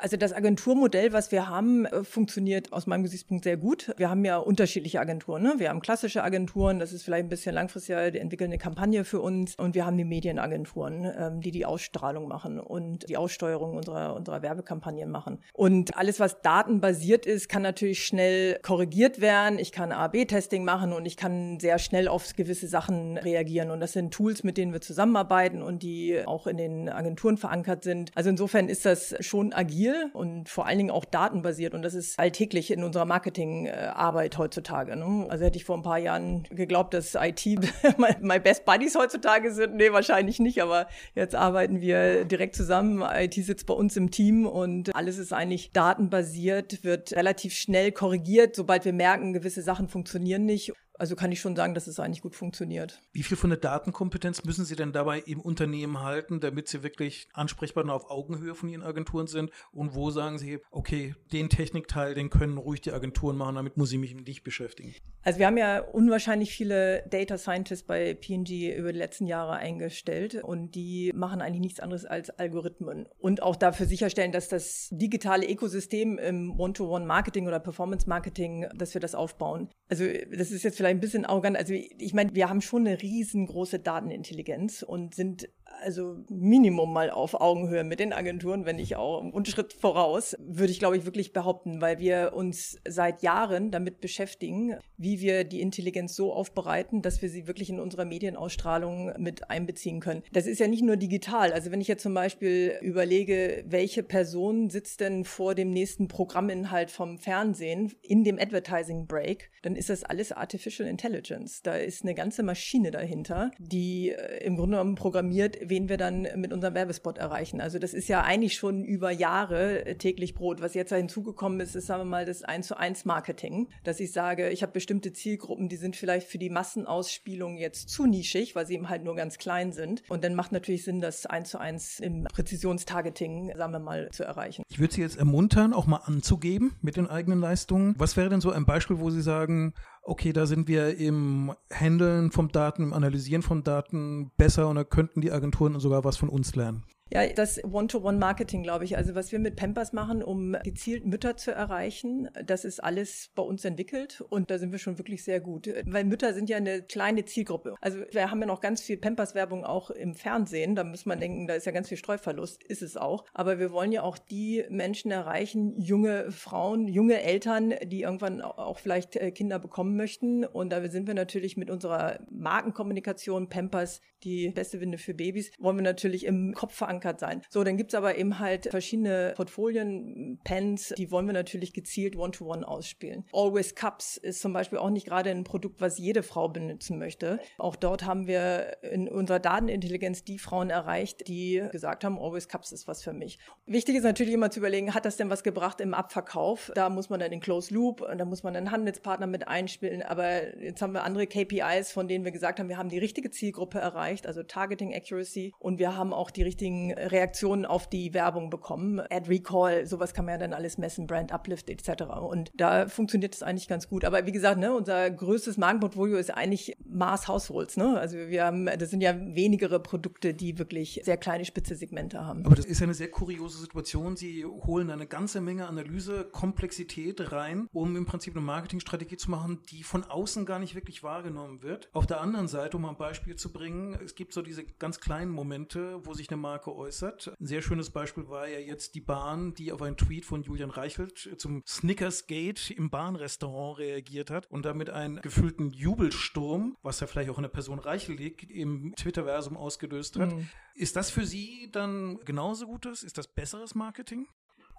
Also das Agenturmodell, was wir haben, äh, funktioniert aus meinem Gesichtspunkt sehr gut. Wir haben ja unterschiedliche Agenturen. Ne? Wir haben klassische Agenturen, das ist vielleicht ein bisschen langfristiger, die entwickeln eine Kampagne für uns. Und wir haben die Medienagenturen, ähm, die die Ausstrahlung machen und die Aussteuerung unserer, unserer Werbekampagnen machen. Und alles, was datenbasiert ist, kann natürlich schnell korrigiert werden. Ich kann A-B-Testing machen und ich kann sehr schnell auf gewisse Sachen reagieren. Und das sind Tools, mit denen wir zusammenarbeiten und die auch in den Agenturen verankert sind. Also insofern ist das schon agil agil und vor allen Dingen auch datenbasiert. Und das ist alltäglich in unserer Marketingarbeit heutzutage. Ne? Also hätte ich vor ein paar Jahren geglaubt, dass IT *laughs* my best buddies heutzutage sind. Nee, wahrscheinlich nicht. Aber jetzt arbeiten wir direkt zusammen. IT sitzt bei uns im Team und alles ist eigentlich datenbasiert, wird relativ schnell korrigiert, sobald wir merken, gewisse Sachen funktionieren nicht. Also kann ich schon sagen, dass es eigentlich gut funktioniert. Wie viel von der Datenkompetenz müssen Sie denn dabei im Unternehmen halten, damit Sie wirklich ansprechbar und auf Augenhöhe von Ihren Agenturen sind? Und wo sagen Sie, okay, den Technikteil, den können ruhig die Agenturen machen, damit muss ich mich nicht beschäftigen? Also wir haben ja unwahrscheinlich viele Data Scientists bei P&G über die letzten Jahre eingestellt und die machen eigentlich nichts anderes als Algorithmen und auch dafür sicherstellen, dass das digitale Ökosystem im One-to-One-Marketing oder Performance-Marketing, dass wir das aufbauen. Also das ist jetzt vielleicht ein bisschen arrogant. Also ich meine, wir haben schon eine riesengroße Datenintelligenz und sind also Minimum mal auf Augenhöhe mit den Agenturen, wenn nicht auch einen Schritt voraus, würde ich glaube ich wirklich behaupten, weil wir uns seit Jahren damit beschäftigen, wie wir die Intelligenz so aufbereiten, dass wir sie wirklich in unserer Medienausstrahlung mit einbeziehen können. Das ist ja nicht nur digital. Also wenn ich jetzt zum Beispiel überlege, welche Person sitzt denn vor dem nächsten Programminhalt vom Fernsehen in dem Advertising Break, dann ist das alles Artificial Intelligence. Da ist eine ganze Maschine dahinter, die äh, im Grunde genommen programmiert, wen wir dann mit unserem Werbespot erreichen. Also das ist ja eigentlich schon über Jahre äh, täglich Brot. Was jetzt da hinzugekommen ist, ist, sagen wir mal, das 1 zu 1 Marketing. Dass ich sage, ich habe bestimmte Zielgruppen, die sind vielleicht für die Massenausspielung jetzt zu nischig, weil sie eben halt nur ganz klein sind. Und dann macht natürlich Sinn, das 1 zu 1 im Präzisionstargeting, sagen wir mal, zu erreichen. Ich würde Sie jetzt ermuntern, auch mal anzugeben mit den eigenen Leistungen. Was wäre denn so ein Beispiel, wo Sie sagen, okay, da sind wir im Handeln von Daten, im Analysieren von Daten besser und da könnten die Agenturen sogar was von uns lernen. Ja, das One-to-One-Marketing, glaube ich. Also was wir mit Pampers machen, um gezielt Mütter zu erreichen, das ist alles bei uns entwickelt und da sind wir schon wirklich sehr gut. Weil Mütter sind ja eine kleine Zielgruppe. Also wir haben ja noch ganz viel Pampers-Werbung auch im Fernsehen. Da muss man denken, da ist ja ganz viel Streuverlust. Ist es auch. Aber wir wollen ja auch die Menschen erreichen, junge Frauen, junge Eltern, die irgendwann auch vielleicht äh, Kinder bekommen möchten. Und da sind wir natürlich mit unserer Markenkommunikation Pampers, die beste Winde für Babys, wollen wir natürlich im Kopf verankern verankert sein. So, dann gibt's aber eben halt verschiedene Portfolien, Pens, die wollen wir natürlich gezielt One-to-One -one ausspielen. Always Cups ist zum Beispiel auch nicht gerade ein Produkt, was jede Frau benutzen möchte. Auch dort haben wir in unserer Datenintelligenz die Frauen erreicht, die gesagt haben, Always Cups ist was für mich. Wichtig ist natürlich immer zu überlegen, hat das denn was gebracht im Abverkauf? Da muss man dann den Close Loop, da muss man einen Handelspartner mit einspielen. Aber jetzt haben wir andere KPIs, von denen wir gesagt haben, wir haben die richtige Zielgruppe erreicht, also Targeting Accuracy und wir haben auch die richtigen Reaktionen auf die Werbung bekommen. Ad Recall, sowas kann man ja dann alles messen, Brand Uplift etc. Und da funktioniert es eigentlich ganz gut. Aber wie gesagt, ne, unser größtes Markenportfolio ist eigentlich Mars Households. Ne? Also wir haben, das sind ja wenigere Produkte, die wirklich sehr kleine spitze Segmente haben. Aber das ist ja eine sehr kuriose Situation. Sie holen eine ganze Menge Analyse, Komplexität rein, um im Prinzip eine Marketingstrategie zu machen, die von außen gar nicht wirklich wahrgenommen wird. Auf der anderen Seite, um ein Beispiel zu bringen, es gibt so diese ganz kleinen Momente, wo sich eine Marke geäußert. Ein sehr schönes Beispiel war ja jetzt die Bahn, die auf einen Tweet von Julian Reichelt zum Snickers Gate im Bahnrestaurant reagiert hat und damit einen gefühlten Jubelsturm, was ja vielleicht auch in der Person Reichelt liegt, im Twitterversum ausgelöst hat. Mhm. Ist das für Sie dann genauso gutes? Ist das besseres Marketing?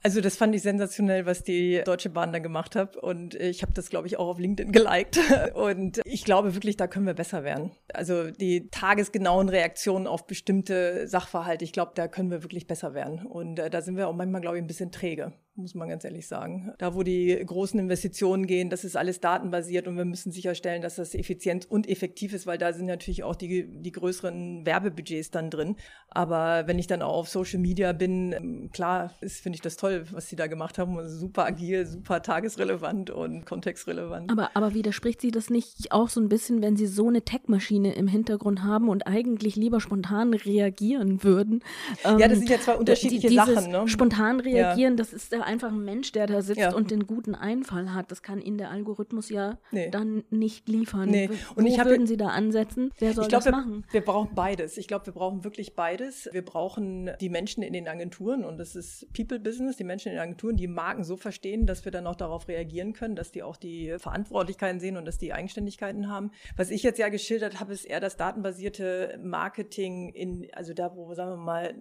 Also das fand ich sensationell, was die Deutsche Bahn da gemacht hat. Und ich habe das, glaube ich, auch auf LinkedIn geliked. *laughs* Und ich glaube wirklich, da können wir besser werden. Also die tagesgenauen Reaktionen auf bestimmte Sachverhalte, ich glaube, da können wir wirklich besser werden. Und äh, da sind wir auch manchmal, glaube ich, ein bisschen träge muss man ganz ehrlich sagen. Da, wo die großen Investitionen gehen, das ist alles datenbasiert und wir müssen sicherstellen, dass das effizient und effektiv ist, weil da sind natürlich auch die, die größeren Werbebudgets dann drin. Aber wenn ich dann auch auf Social Media bin, ähm, klar, finde ich das toll, was sie da gemacht haben. Super agil, super tagesrelevant und kontextrelevant. Aber, aber widerspricht sie das nicht auch so ein bisschen, wenn sie so eine Tech-Maschine im Hintergrund haben und eigentlich lieber spontan reagieren würden? ja, das ähm, sind ja zwei unterschiedliche die, Sachen. Ne? Spontan reagieren, ja. das ist einfach ein Mensch, der da sitzt ja. und den guten Einfall hat. Das kann Ihnen der Algorithmus ja nee. dann nicht liefern. Nee. Und Wo ich würden Sie da ansetzen? Wer soll glaub, das machen? Wir, wir brauchen beides. Ich glaube, wir brauchen wirklich beides. Wir brauchen die Menschen in den Agenturen und das ist People Business, die Menschen in den Agenturen, die Marken so verstehen, dass wir dann auch darauf reagieren können, dass die auch die Verantwortlichkeiten sehen und dass die Eigenständigkeiten haben. Was ich jetzt ja geschildert habe, ist eher das datenbasierte Marketing in, also da, wo, sagen wir mal,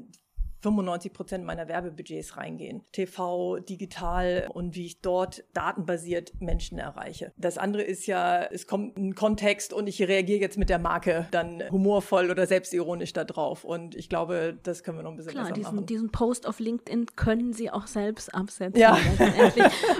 95 Prozent meiner Werbebudgets reingehen. TV, digital und wie ich dort datenbasiert Menschen erreiche. Das andere ist ja, es kommt ein Kontext und ich reagiere jetzt mit der Marke dann humorvoll oder selbstironisch da drauf. Und ich glaube, das können wir noch ein bisschen Klar, besser diesen, machen. diesen Post auf LinkedIn können Sie auch selbst absetzen. Ja.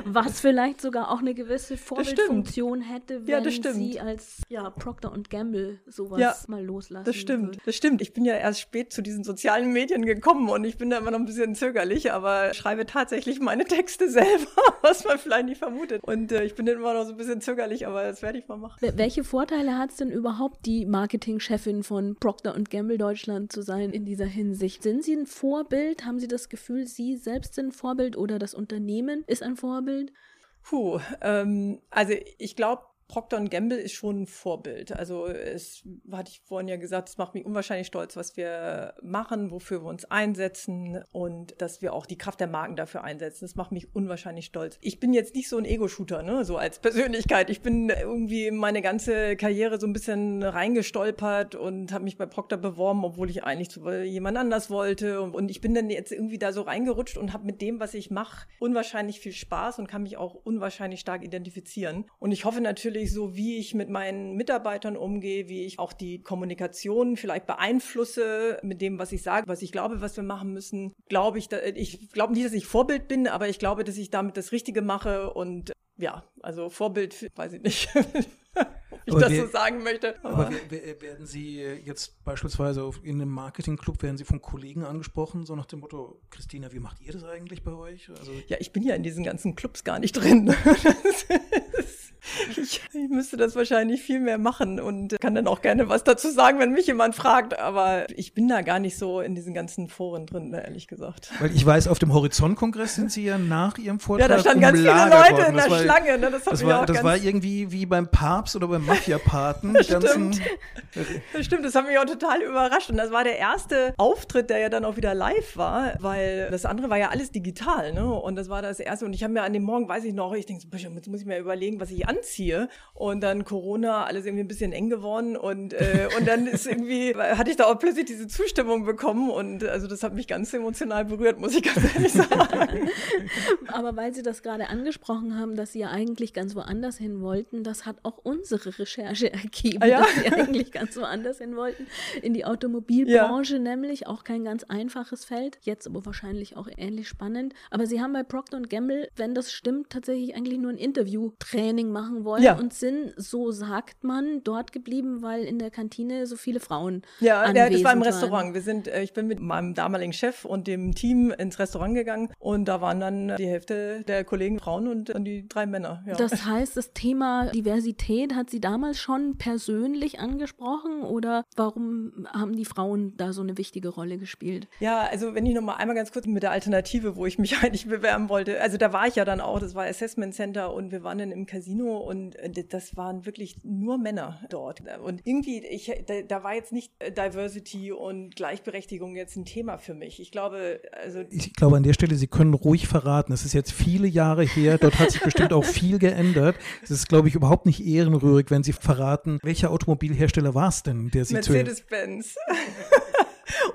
was vielleicht sogar auch eine gewisse Vorbildfunktion hätte, wenn ja, Sie als ja, Procter Gamble sowas ja, mal loslassen. Das stimmt, würden. das stimmt. Ich bin ja erst spät zu diesen sozialen Medien gekommen und ich bin da immer noch ein bisschen zögerlich, aber schreibe tatsächlich meine Texte *laughs* selber, was man vielleicht nicht vermutet. Und äh, ich bin immer noch so ein bisschen zögerlich, aber das werde ich mal machen. Welche Vorteile hat es denn überhaupt, die Marketingchefin von Procter Gamble Deutschland zu sein in dieser Hinsicht? Sind Sie ein Vorbild? Haben Sie das Gefühl, Sie selbst sind ein Vorbild oder das Unternehmen ist ein Vorbild? Puh, ähm, also ich glaube, Procter Gamble ist schon ein Vorbild. Also es hatte ich vorhin ja gesagt, es macht mich unwahrscheinlich stolz, was wir machen, wofür wir uns einsetzen und dass wir auch die Kraft der Marken dafür einsetzen. Das macht mich unwahrscheinlich stolz. Ich bin jetzt nicht so ein Ego-Shooter, ne, so als Persönlichkeit. Ich bin irgendwie meine ganze Karriere so ein bisschen reingestolpert und habe mich bei Procter beworben, obwohl ich eigentlich zu jemand anders wollte. Und ich bin dann jetzt irgendwie da so reingerutscht und habe mit dem, was ich mache, unwahrscheinlich viel Spaß und kann mich auch unwahrscheinlich stark identifizieren. Und ich hoffe natürlich, natürlich so, wie ich mit meinen Mitarbeitern umgehe, wie ich auch die Kommunikation vielleicht beeinflusse mit dem, was ich sage, was ich glaube, was wir machen müssen. Glaube ich, ich glaube nicht, dass ich Vorbild bin, aber ich glaube, dass ich damit das Richtige mache und ja, also Vorbild, weiß ich nicht. *laughs* ob ich aber das wir, so sagen möchte. Aber, aber werden Sie jetzt beispielsweise in einem Marketingclub, werden Sie von Kollegen angesprochen, so nach dem Motto, Christina, wie macht ihr das eigentlich bei euch? Also ja, ich bin ja in diesen ganzen Clubs gar nicht drin. *laughs* ich, ich, müsste das wahrscheinlich viel mehr machen und kann dann auch gerne was dazu sagen, wenn mich jemand fragt. Aber ich bin da gar nicht so in diesen ganzen Foren drin, ehrlich gesagt. Weil ich weiß, auf dem Horizont-Kongress sind Sie ja nach Ihrem Vortrag. Ja, da standen ganz viele Leute in der war, Schlange. Ne? Das, das, war, das war irgendwie wie beim Papst oder beim Mafia-Paten. das stimmt. Das stimmt, das hat mich auch total überrascht. Und das war der erste Auftritt, der ja dann auch wieder live war, weil das andere war ja alles digital. Ne? Und das war das erste. Und ich habe mir an dem Morgen, weiß ich noch, ich denke, so, jetzt muss ich mir überlegen, was ich anziehe. Und dann Corona, alles irgendwie ein bisschen eng geworden. Und, äh, und dann ist irgendwie, *laughs* hatte ich da auch plötzlich diese Zustimmung bekommen. Und also das hat mich ganz emotional berührt, muss ich ganz ehrlich sagen. *laughs* Aber weil Sie das gerade angesprochen haben, dass Sie ja eigentlich ganz woanders hin wollten, das hat auch unsere Recherche ergeben, ah, ja? dass Sie eigentlich ganz woanders hin wollten. In die Automobilbranche ja. nämlich, auch kein ganz einfaches Feld, jetzt aber wahrscheinlich auch ähnlich spannend. Aber Sie haben bei Procter Gamble, wenn das stimmt, tatsächlich eigentlich nur ein Interview-Training machen wollen ja. und sind, so sagt man, dort geblieben, weil in der Kantine so viele Frauen Ja, anwesend das war im Restaurant. Wir sind, äh, ich bin mit meinem damaligen Chef und dem Team ins Restaurant gegangen und da waren dann die Hälfte der Kollegen Frauen und dann die drei Männer. Ja. Das *laughs* heißt, das Thema Diversität hat sie damals schon persönlich angesprochen oder warum haben die Frauen da so eine wichtige Rolle gespielt? Ja, also wenn ich noch mal einmal ganz kurz mit der Alternative, wo ich mich *laughs* eigentlich bewerben wollte. Also da war ich ja dann auch, das war Assessment Center und wir waren dann im Casino und äh, das waren wirklich nur Männer dort. Und irgendwie, ich, da, da war jetzt nicht Diversity und Gleichberechtigung jetzt ein Thema für mich. Ich glaube, also. Ich glaube an der Stelle, Sie können ruhig verraten. Es ist jetzt viele Jahre her. Dort hat sich bestimmt auch viel geändert. Es ist, glaube ich, überhaupt nicht ehrenrührig, wenn Sie verraten, welcher Automobilhersteller war es denn, der Sie Mercedes-Benz.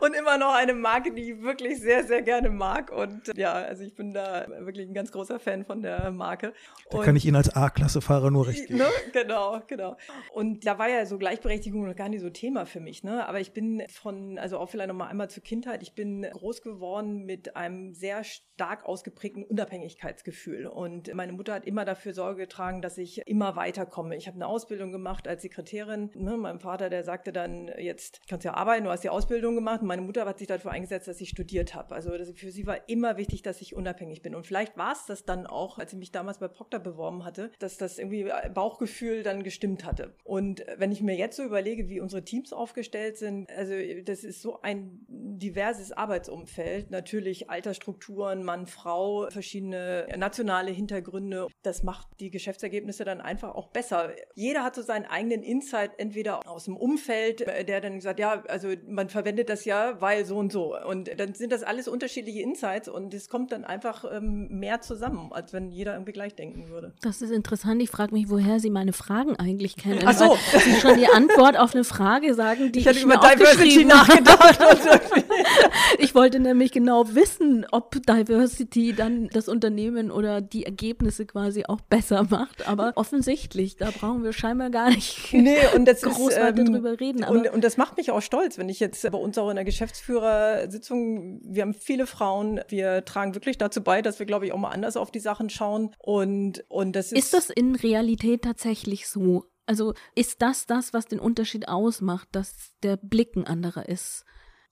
Und immer noch eine Marke, die ich wirklich sehr, sehr gerne mag. Und ja, also ich bin da wirklich ein ganz großer Fan von der Marke. Da und, kann ich Ihnen als A-Klasse-Fahrer nur recht geben. Ne? Genau, genau. Und da war ja so Gleichberechtigung noch gar nicht so Thema für mich. Ne? Aber ich bin von, also auch vielleicht noch mal einmal zur Kindheit, ich bin groß geworden mit einem sehr stark ausgeprägten Unabhängigkeitsgefühl. Und meine Mutter hat immer dafür Sorge getragen, dass ich immer weiterkomme. Ich habe eine Ausbildung gemacht als Sekretärin. Ne? Mein Vater, der sagte dann, jetzt kannst du ja arbeiten, du hast die Ausbildung gemacht. Und meine Mutter hat sich dafür eingesetzt, dass ich studiert habe. Also für sie war immer wichtig, dass ich unabhängig bin. Und vielleicht war es das dann auch, als ich mich damals bei Procter beworben hatte, dass das irgendwie Bauchgefühl dann gestimmt hatte. Und wenn ich mir jetzt so überlege, wie unsere Teams aufgestellt sind, also das ist so ein diverses Arbeitsumfeld. Natürlich Altersstrukturen, Mann, Frau, verschiedene nationale Hintergründe. Das macht die Geschäftsergebnisse dann einfach auch besser. Jeder hat so seinen eigenen Insight, entweder aus dem Umfeld, der dann sagt, ja, also man verwendet das ja, weil so und so. Und dann sind das alles unterschiedliche Insights und es kommt dann einfach ähm, mehr zusammen, als wenn jeder irgendwie gleich denken würde. Das ist interessant. Ich frage mich, woher Sie meine Fragen eigentlich kennen. Ach so. Sie schon die Antwort auf eine Frage sagen, die ich, ich über Diversity nachgedacht. *laughs* *laughs* ich wollte nämlich genau wissen, ob Diversity dann das Unternehmen oder die Ergebnisse quasi auch besser macht. Aber offensichtlich, da brauchen wir scheinbar gar nicht nee, und das *laughs* groß ist, ähm, drüber reden. Und, und, das macht mich auch stolz, wenn ich jetzt bei uns auch in der Geschäftsführersitzung, wir haben viele Frauen, wir tragen wirklich dazu bei, dass wir, glaube ich, auch mal anders auf die Sachen schauen. Und, und das ist. Ist das in Realität tatsächlich so? Also ist das das, was den Unterschied ausmacht, dass der Blick ein anderer ist?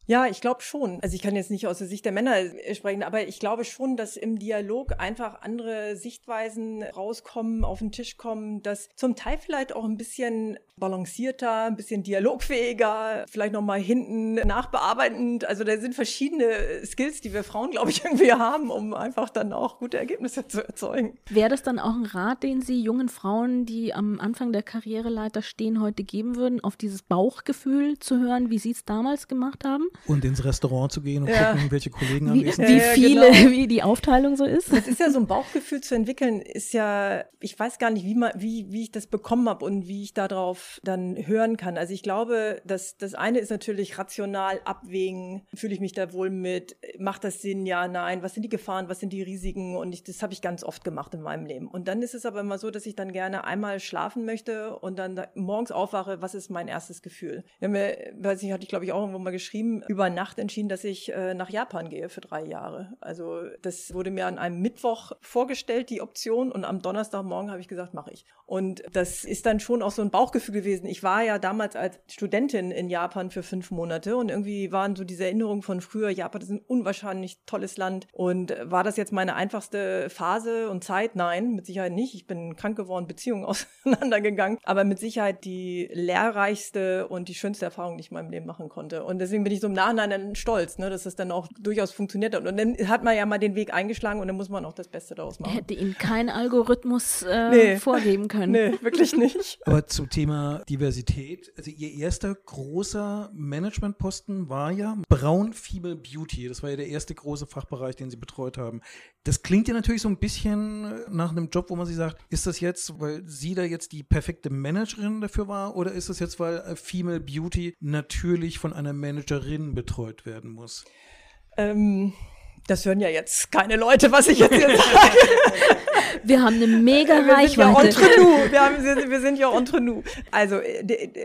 Ja, ich glaube schon. Also ich kann jetzt nicht aus der Sicht der Männer sprechen, aber ich glaube schon, dass im Dialog einfach andere Sichtweisen rauskommen, auf den Tisch kommen, dass zum Teil vielleicht auch ein bisschen balancierter, ein bisschen dialogfähiger, vielleicht nochmal hinten nachbearbeitend. Also da sind verschiedene Skills, die wir Frauen, glaube ich, *laughs* irgendwie haben, um einfach dann auch gute Ergebnisse zu erzeugen. Wäre das dann auch ein Rat, den Sie jungen Frauen, die am Anfang der Karriereleiter stehen, heute geben würden, auf dieses Bauchgefühl zu hören, wie Sie es damals gemacht haben? Und ins Restaurant zu gehen und ja. gucken, welche Kollegen wie, anwesend sind. Wie viele, genau. wie die Aufteilung so ist? Das ist ja so ein Bauchgefühl zu entwickeln, ist ja, ich weiß gar nicht, wie, man, wie, wie ich das bekommen habe und wie ich darauf dann hören kann. Also ich glaube, dass das eine ist natürlich rational abwägen, fühle ich mich da wohl mit, macht das Sinn, ja, nein, was sind die Gefahren, was sind die Risiken und ich, das habe ich ganz oft gemacht in meinem Leben. Und dann ist es aber immer so, dass ich dann gerne einmal schlafen möchte und dann morgens aufwache, was ist mein erstes Gefühl? Ja, mir, weiß ich, hatte ich glaube ich auch irgendwo mal geschrieben, über Nacht entschieden, dass ich äh, nach Japan gehe für drei Jahre. Also das wurde mir an einem Mittwoch vorgestellt, die Option und am Donnerstagmorgen habe ich gesagt, mache ich. Und das ist dann schon auch so ein Bauchgefühl gewesen. Ich war ja damals als Studentin in Japan für fünf Monate und irgendwie waren so diese Erinnerungen von früher, Japan ist ein unwahrscheinlich tolles Land. Und war das jetzt meine einfachste Phase und Zeit? Nein, mit Sicherheit nicht. Ich bin krank geworden, Beziehungen *laughs* auseinandergegangen. Aber mit Sicherheit die lehrreichste und die schönste Erfahrung, die ich in meinem Leben machen konnte. Und deswegen bin ich so im Nachhinein dann stolz, ne, dass es dann auch durchaus funktioniert hat. Und dann hat man ja mal den Weg eingeschlagen und dann muss man auch das Beste daraus machen. Hätte Ihnen kein Algorithmus äh, nee. vorgeben können. Nee, wirklich nicht. *laughs* Aber zum Thema Diversität, also Ihr erster großer Managementposten war ja Braun Female Beauty. Das war ja der erste große Fachbereich, den Sie betreut haben. Das klingt ja natürlich so ein bisschen nach einem Job, wo man sich sagt, ist das jetzt, weil sie da jetzt die perfekte Managerin dafür war oder ist das jetzt, weil Female Beauty natürlich von einer Managerin betreut werden muss? Ähm, das hören ja jetzt keine Leute, was ich jetzt hier *laughs* sage. Wir haben eine mega wir Reichweite. Sind ja entre nous. Wir, haben, wir sind ja entre nous. Also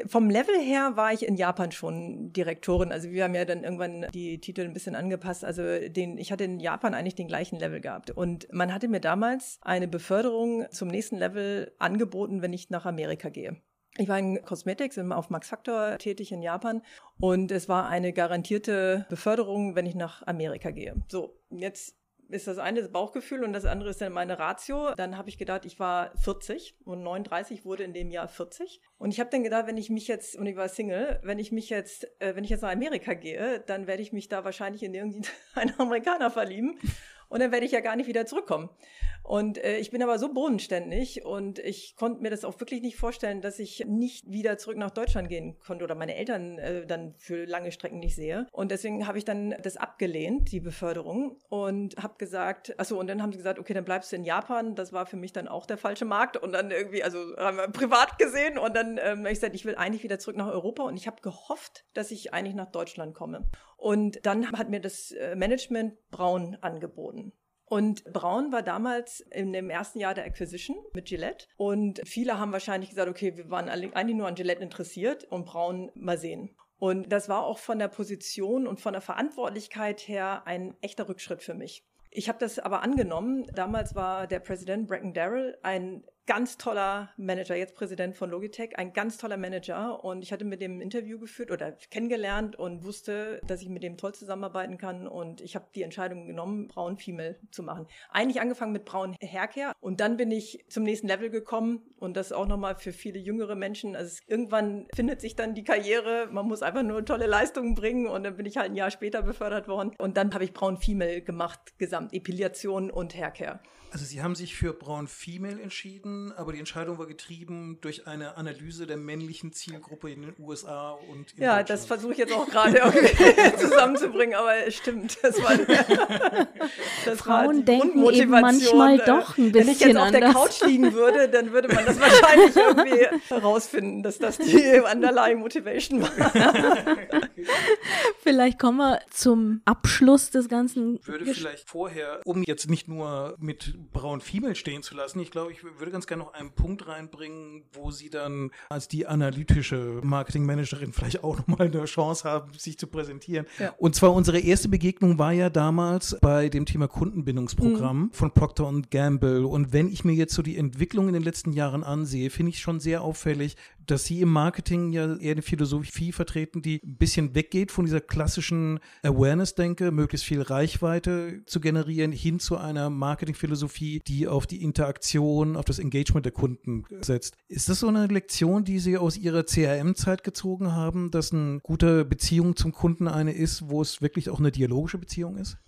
vom Level her war ich in Japan schon Direktorin. Also wir haben ja dann irgendwann die Titel ein bisschen angepasst. Also den, ich hatte in Japan eigentlich den gleichen Level gehabt. Und man hatte mir damals eine Beförderung zum nächsten Level angeboten, wenn ich nach Amerika gehe. Ich war in Cosmetics auf Max Factor tätig in Japan und es war eine garantierte Beförderung, wenn ich nach Amerika gehe. So, jetzt ist das eine das Bauchgefühl und das andere ist dann meine Ratio. Dann habe ich gedacht, ich war 40 und 39 wurde in dem Jahr 40. Und ich habe dann gedacht, wenn ich mich jetzt, und ich war Single, wenn ich mich jetzt, äh, wenn ich jetzt nach Amerika gehe, dann werde ich mich da wahrscheinlich in irgendeinen *laughs* Amerikaner verlieben und dann werde ich ja gar nicht wieder zurückkommen. Und äh, ich bin aber so bodenständig und ich konnte mir das auch wirklich nicht vorstellen, dass ich nicht wieder zurück nach Deutschland gehen konnte oder meine Eltern äh, dann für lange Strecken nicht sehe. Und deswegen habe ich dann das abgelehnt, die Beförderung, und habe gesagt, achso, und dann haben sie gesagt, okay, dann bleibst du in Japan. Das war für mich dann auch der falsche Markt. Und dann irgendwie, also haben wir privat gesehen. Und dann ähm, habe ich gesagt, ich will eigentlich wieder zurück nach Europa. Und ich habe gehofft, dass ich eigentlich nach Deutschland komme. Und dann hat mir das äh, Management Braun angeboten. Und Braun war damals in dem ersten Jahr der Acquisition mit Gillette. Und viele haben wahrscheinlich gesagt, okay, wir waren eigentlich nur an Gillette interessiert und Braun mal sehen. Und das war auch von der Position und von der Verantwortlichkeit her ein echter Rückschritt für mich. Ich habe das aber angenommen. Damals war der Präsident Bracken Darrell ein ganz toller Manager, jetzt Präsident von Logitech, ein ganz toller Manager. Und ich hatte mit dem Interview geführt oder kennengelernt und wusste, dass ich mit dem toll zusammenarbeiten kann. Und ich habe die Entscheidung genommen, Braun Female zu machen. Eigentlich angefangen mit Braun Haircare und dann bin ich zum nächsten Level gekommen und das auch nochmal für viele jüngere Menschen. Also irgendwann findet sich dann die Karriere. Man muss einfach nur tolle Leistungen bringen und dann bin ich halt ein Jahr später befördert worden. Und dann habe ich Braun Female gemacht, gesamt Epilation und Haircare. Also Sie haben sich für Braun Female entschieden, aber die Entscheidung war getrieben durch eine Analyse der männlichen Zielgruppe in den USA und in Ja, das versuche ich jetzt auch gerade irgendwie *laughs* zusammenzubringen, aber es stimmt. Das war, das Frauen war denken eben manchmal doch ein bisschen Wenn ich jetzt auf anders. der Couch liegen würde, dann würde man das wahrscheinlich irgendwie herausfinden, dass das die underlying Motivation war. *laughs* Vielleicht kommen wir zum Abschluss des ganzen. Ich würde vielleicht vorher, um jetzt nicht nur mit Braun Female stehen zu lassen, ich glaube, ich würde ganz gerne noch einen Punkt reinbringen, wo Sie dann als die analytische Marketingmanagerin vielleicht auch nochmal eine Chance haben, sich zu präsentieren. Ja. Und zwar unsere erste Begegnung war ja damals bei dem Thema Kundenbindungsprogramm mhm. von Procter Gamble. Und wenn ich mir jetzt so die Entwicklung in den letzten Jahren ansehe, finde ich schon sehr auffällig, dass Sie im Marketing ja eher eine Philosophie vertreten, die ein bisschen weggeht von dieser klassischen Awareness-Denke, möglichst viel Reichweite zu generieren, hin zu einer Marketingphilosophie, die auf die Interaktion, auf das Engagement der Kunden setzt. Ist das so eine Lektion, die Sie aus Ihrer CRM-Zeit gezogen haben, dass eine gute Beziehung zum Kunden eine ist, wo es wirklich auch eine dialogische Beziehung ist?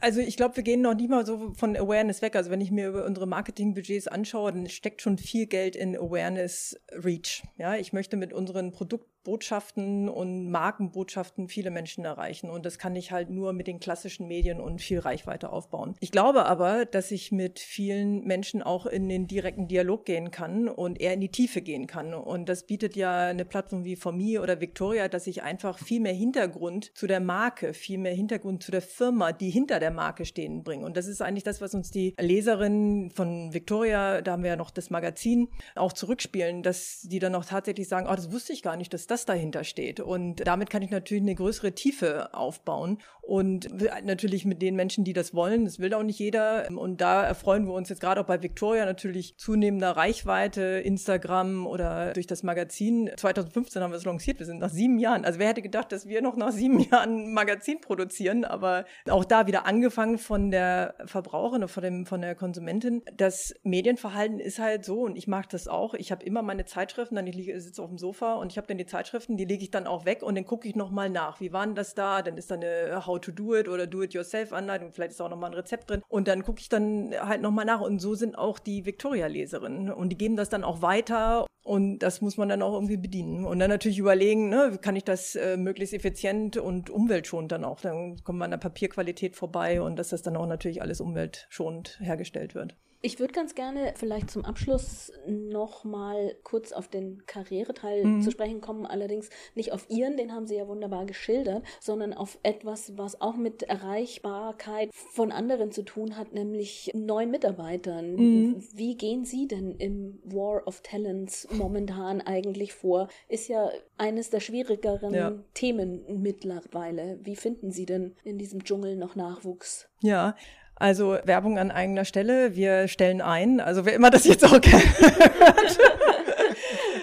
Also ich glaube, wir gehen noch nicht mal so von Awareness weg. Also wenn ich mir über unsere Marketingbudgets anschaue, dann steckt schon viel Geld in Awareness Reach. Ja, ich möchte mit unseren Produkten Botschaften und Markenbotschaften viele Menschen erreichen. Und das kann ich halt nur mit den klassischen Medien und viel Reichweite aufbauen. Ich glaube aber, dass ich mit vielen Menschen auch in den direkten Dialog gehen kann und eher in die Tiefe gehen kann. Und das bietet ja eine Plattform wie For oder Victoria, dass ich einfach viel mehr Hintergrund zu der Marke, viel mehr Hintergrund zu der Firma, die hinter der Marke stehen, bringen. Und das ist eigentlich das, was uns die Leserinnen von Victoria, da haben wir ja noch das Magazin, auch zurückspielen, dass die dann auch tatsächlich sagen, oh, das wusste ich gar nicht, dass das dahinter steht. Und damit kann ich natürlich eine größere Tiefe aufbauen. Und natürlich mit den Menschen, die das wollen, das will auch nicht jeder. Und da erfreuen wir uns jetzt gerade auch bei Victoria natürlich zunehmender Reichweite, Instagram oder durch das Magazin. 2015 haben wir es lanciert, wir sind nach sieben Jahren. Also wer hätte gedacht, dass wir noch nach sieben *laughs* Jahren ein Magazin produzieren, aber auch da wieder angefangen von der Verbraucherin, von, dem, von der Konsumentin. Das Medienverhalten ist halt so und ich mag das auch. Ich habe immer meine Zeitschriften, dann ich liege, sitze auf dem Sofa und ich habe dann die Zeitschriften, die lege ich dann auch weg und dann gucke ich nochmal nach. Wie war denn das da? Dann ist da eine How to do it oder do it yourself Anleitung, vielleicht ist auch nochmal ein Rezept drin. Und dann gucke ich dann halt nochmal nach. Und so sind auch die Victoria-Leserinnen und die geben das dann auch weiter. Und das muss man dann auch irgendwie bedienen. Und dann natürlich überlegen, ne, kann ich das äh, möglichst effizient und umweltschonend dann auch, dann kommt man an der Papierqualität vorbei und dass das dann auch natürlich alles umweltschonend hergestellt wird. Ich würde ganz gerne vielleicht zum Abschluss noch mal kurz auf den Karriereteil mhm. zu sprechen kommen, allerdings nicht auf Ihren, den haben Sie ja wunderbar geschildert, sondern auf etwas, was auch mit Erreichbarkeit von anderen zu tun hat, nämlich neuen Mitarbeitern. Mhm. Wie gehen Sie denn im War of Talents momentan eigentlich vor? Ist ja eines der schwierigeren ja. Themen mittlerweile. Wie finden Sie denn in diesem Dschungel noch Nachwuchs? Ja, also Werbung an eigener Stelle. Wir stellen ein. Also wer immer das jetzt auch *laughs* hört.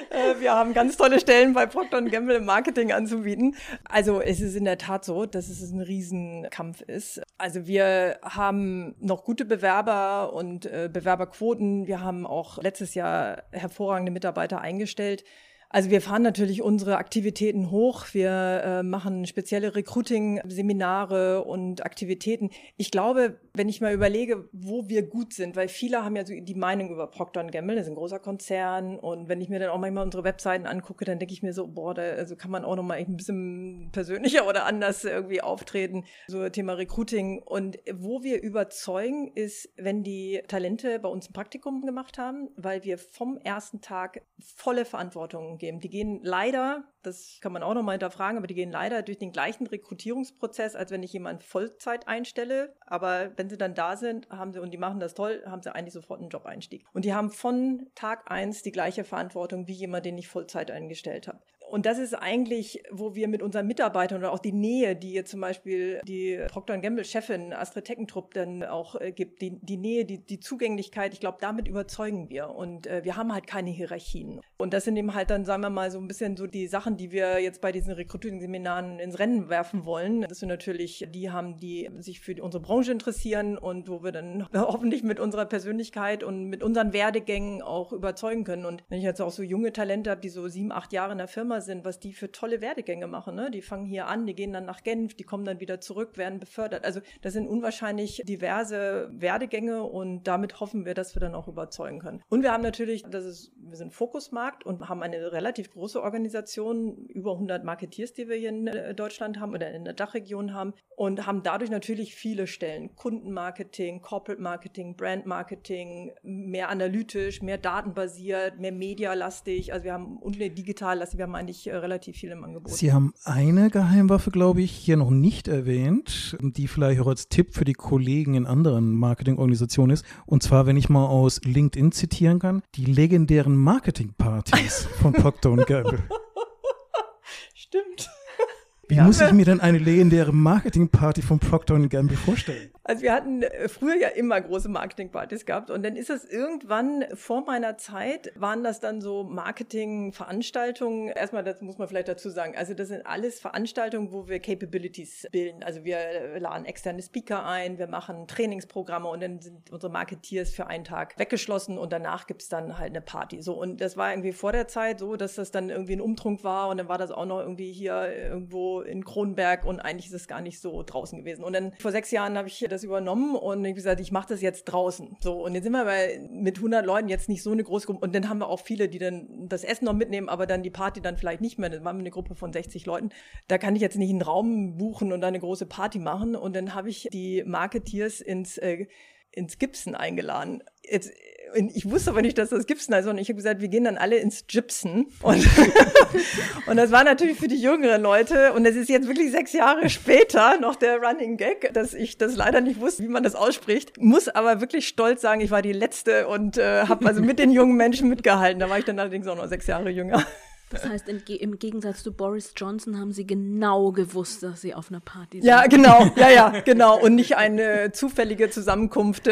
Äh, wir haben ganz tolle Stellen bei Procter Gamble im Marketing anzubieten. Also es ist in der Tat so, dass es ein Riesenkampf ist. Also wir haben noch gute Bewerber und äh, Bewerberquoten. Wir haben auch letztes Jahr hervorragende Mitarbeiter eingestellt. Also wir fahren natürlich unsere Aktivitäten hoch. Wir äh, machen spezielle Recruiting-Seminare und Aktivitäten. Ich glaube, wenn ich mal überlege, wo wir gut sind, weil viele haben ja so die Meinung über Procter Gamble, das ist ein großer Konzern und wenn ich mir dann auch manchmal unsere Webseiten angucke, dann denke ich mir so, boah, da also kann man auch noch mal ein bisschen persönlicher oder anders irgendwie auftreten, so Thema Recruiting und wo wir überzeugen ist, wenn die Talente bei uns ein Praktikum gemacht haben, weil wir vom ersten Tag volle Verantwortung geben. Die gehen leider das kann man auch nochmal hinterfragen, aber die gehen leider durch den gleichen Rekrutierungsprozess, als wenn ich jemanden Vollzeit einstelle. Aber wenn sie dann da sind, haben sie, und die machen das toll, haben sie eigentlich sofort einen Job-Einstieg. Und die haben von Tag eins die gleiche Verantwortung wie jemand, den ich Vollzeit eingestellt habe. Und das ist eigentlich, wo wir mit unseren Mitarbeitern oder auch die Nähe, die jetzt zum Beispiel die Procter Gamble-Chefin Astrid Teckentrupp dann auch äh, gibt, die, die Nähe, die, die Zugänglichkeit, ich glaube, damit überzeugen wir. Und äh, wir haben halt keine Hierarchien. Und das sind eben halt dann, sagen wir mal, so ein bisschen so die Sachen, die wir jetzt bei diesen Recruiting-Seminaren ins Rennen werfen wollen. Das sind natürlich die haben, die sich für unsere Branche interessieren und wo wir dann *laughs* hoffentlich mit unserer Persönlichkeit und mit unseren Werdegängen auch überzeugen können. Und wenn ich jetzt auch so junge Talente habe, die so sieben, acht Jahre in der Firma Firma sind, was die für tolle Werdegänge machen. Ne? Die fangen hier an, die gehen dann nach Genf, die kommen dann wieder zurück, werden befördert. Also das sind unwahrscheinlich diverse Werdegänge und damit hoffen wir, dass wir dann auch überzeugen können. Und wir haben natürlich, das ist, wir sind Fokusmarkt und haben eine relativ große Organisation, über 100 Marketeers, die wir hier in äh, Deutschland haben oder in der Dachregion haben und haben dadurch natürlich viele Stellen. Kundenmarketing, Corporate Marketing, Brand Marketing, mehr analytisch, mehr datenbasiert, mehr medialastig. Also wir haben und digital lastig, wir haben eigentlich äh, relativ viel im Angebot. Sie haben eine Geheimwaffe, glaube ich, hier noch nicht erwähnt, die vielleicht auch als Tipp für die Kollegen in anderen Marketingorganisationen ist. Und zwar, wenn ich mal aus LinkedIn zitieren kann, die legendären Marketingpartys *laughs* von Procter Gamble. Stimmt. Wie ja. muss ich mir denn eine legendäre Marketingparty von Procter Gamble vorstellen? Also wir hatten äh, früher ja immer große Marketingpartys gehabt und dann ist das irgendwann vor meiner Zeit waren das dann so Marketingveranstaltungen. Erstmal, das muss man vielleicht dazu sagen. Also das sind alles Veranstaltungen, wo wir Capabilities bilden. Also wir äh, laden externe Speaker ein, wir machen Trainingsprogramme und dann sind unsere Marketeers für einen Tag weggeschlossen und danach gibt's dann halt eine Party. So und das war irgendwie vor der Zeit so, dass das dann irgendwie ein Umtrunk war und dann war das auch noch irgendwie hier irgendwo in Kronberg und eigentlich ist es gar nicht so draußen gewesen. Und dann vor sechs Jahren habe ich das übernommen und ich gesagt, ich mache das jetzt draußen. So und jetzt sind wir bei, mit 100 Leuten jetzt nicht so eine große Gruppe und dann haben wir auch viele, die dann das Essen noch mitnehmen, aber dann die Party dann vielleicht nicht mehr. Dann waren wir eine Gruppe von 60 Leuten. Da kann ich jetzt nicht einen Raum buchen und dann eine große Party machen und dann habe ich die Marketeers ins äh, ins Gibson eingeladen. Jetzt ich wusste aber nicht, dass das Gibson heißt, sondern ich habe gesagt, wir gehen dann alle ins Gibson. Und, *laughs* und das war natürlich für die jüngeren Leute. Und es ist jetzt wirklich sechs Jahre später noch der Running Gag, dass ich das leider nicht wusste, wie man das ausspricht. Muss aber wirklich stolz sagen, ich war die Letzte und äh, habe also mit den jungen Menschen mitgehalten. Da war ich dann allerdings auch noch sechs Jahre jünger. Das heißt, im Gegensatz zu Boris Johnson haben Sie genau gewusst, dass Sie auf einer Party sind. Ja, genau, ja, ja, genau. Und nicht eine zufällige Zusammenkunft.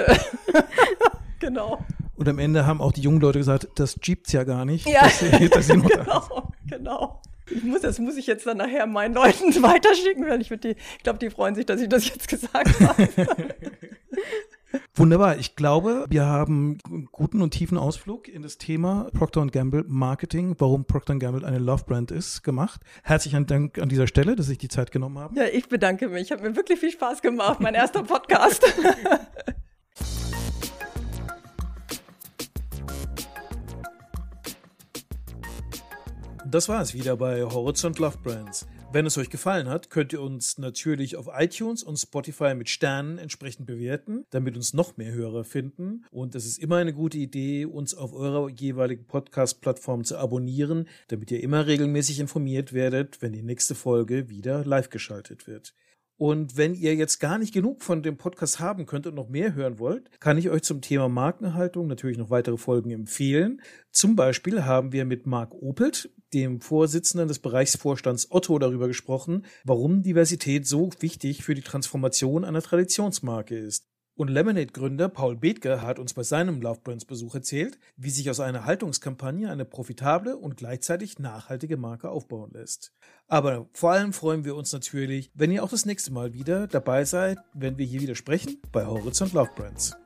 *laughs* genau. Und am Ende haben auch die jungen Leute gesagt, das gibt's ja gar nicht. Ja, dass sie, *laughs* dass sie *laughs* genau, genau. Ich muss, das muss ich jetzt dann nachher meinen Leuten *laughs* weiterschicken, weil ich die, ich glaube, die freuen sich, dass ich das jetzt gesagt habe. Wunderbar. Ich glaube, wir haben einen guten und tiefen Ausflug in das Thema Procter Gamble Marketing, warum Procter Gamble eine Love Brand ist, gemacht. Herzlichen Dank an dieser Stelle, dass Sie sich die Zeit genommen haben. Ja, ich bedanke mich. Hat mir wirklich viel Spaß gemacht. Mein erster Podcast. Das war es wieder bei Horizont Love Brands. Wenn es euch gefallen hat, könnt ihr uns natürlich auf iTunes und Spotify mit Sternen entsprechend bewerten, damit uns noch mehr Hörer finden. Und es ist immer eine gute Idee, uns auf eurer jeweiligen Podcast-Plattform zu abonnieren, damit ihr immer regelmäßig informiert werdet, wenn die nächste Folge wieder live geschaltet wird. Und wenn ihr jetzt gar nicht genug von dem Podcast haben könnt und noch mehr hören wollt, kann ich euch zum Thema Markenerhaltung natürlich noch weitere Folgen empfehlen. Zum Beispiel haben wir mit Marc Opelt, dem Vorsitzenden des Bereichsvorstands Otto, darüber gesprochen, warum Diversität so wichtig für die Transformation einer Traditionsmarke ist. Und Lemonade-Gründer Paul Bethke hat uns bei seinem Love Brands Besuch erzählt, wie sich aus einer Haltungskampagne eine profitable und gleichzeitig nachhaltige Marke aufbauen lässt. Aber vor allem freuen wir uns natürlich, wenn ihr auch das nächste Mal wieder dabei seid, wenn wir hier wieder sprechen bei Horizont Love Brands.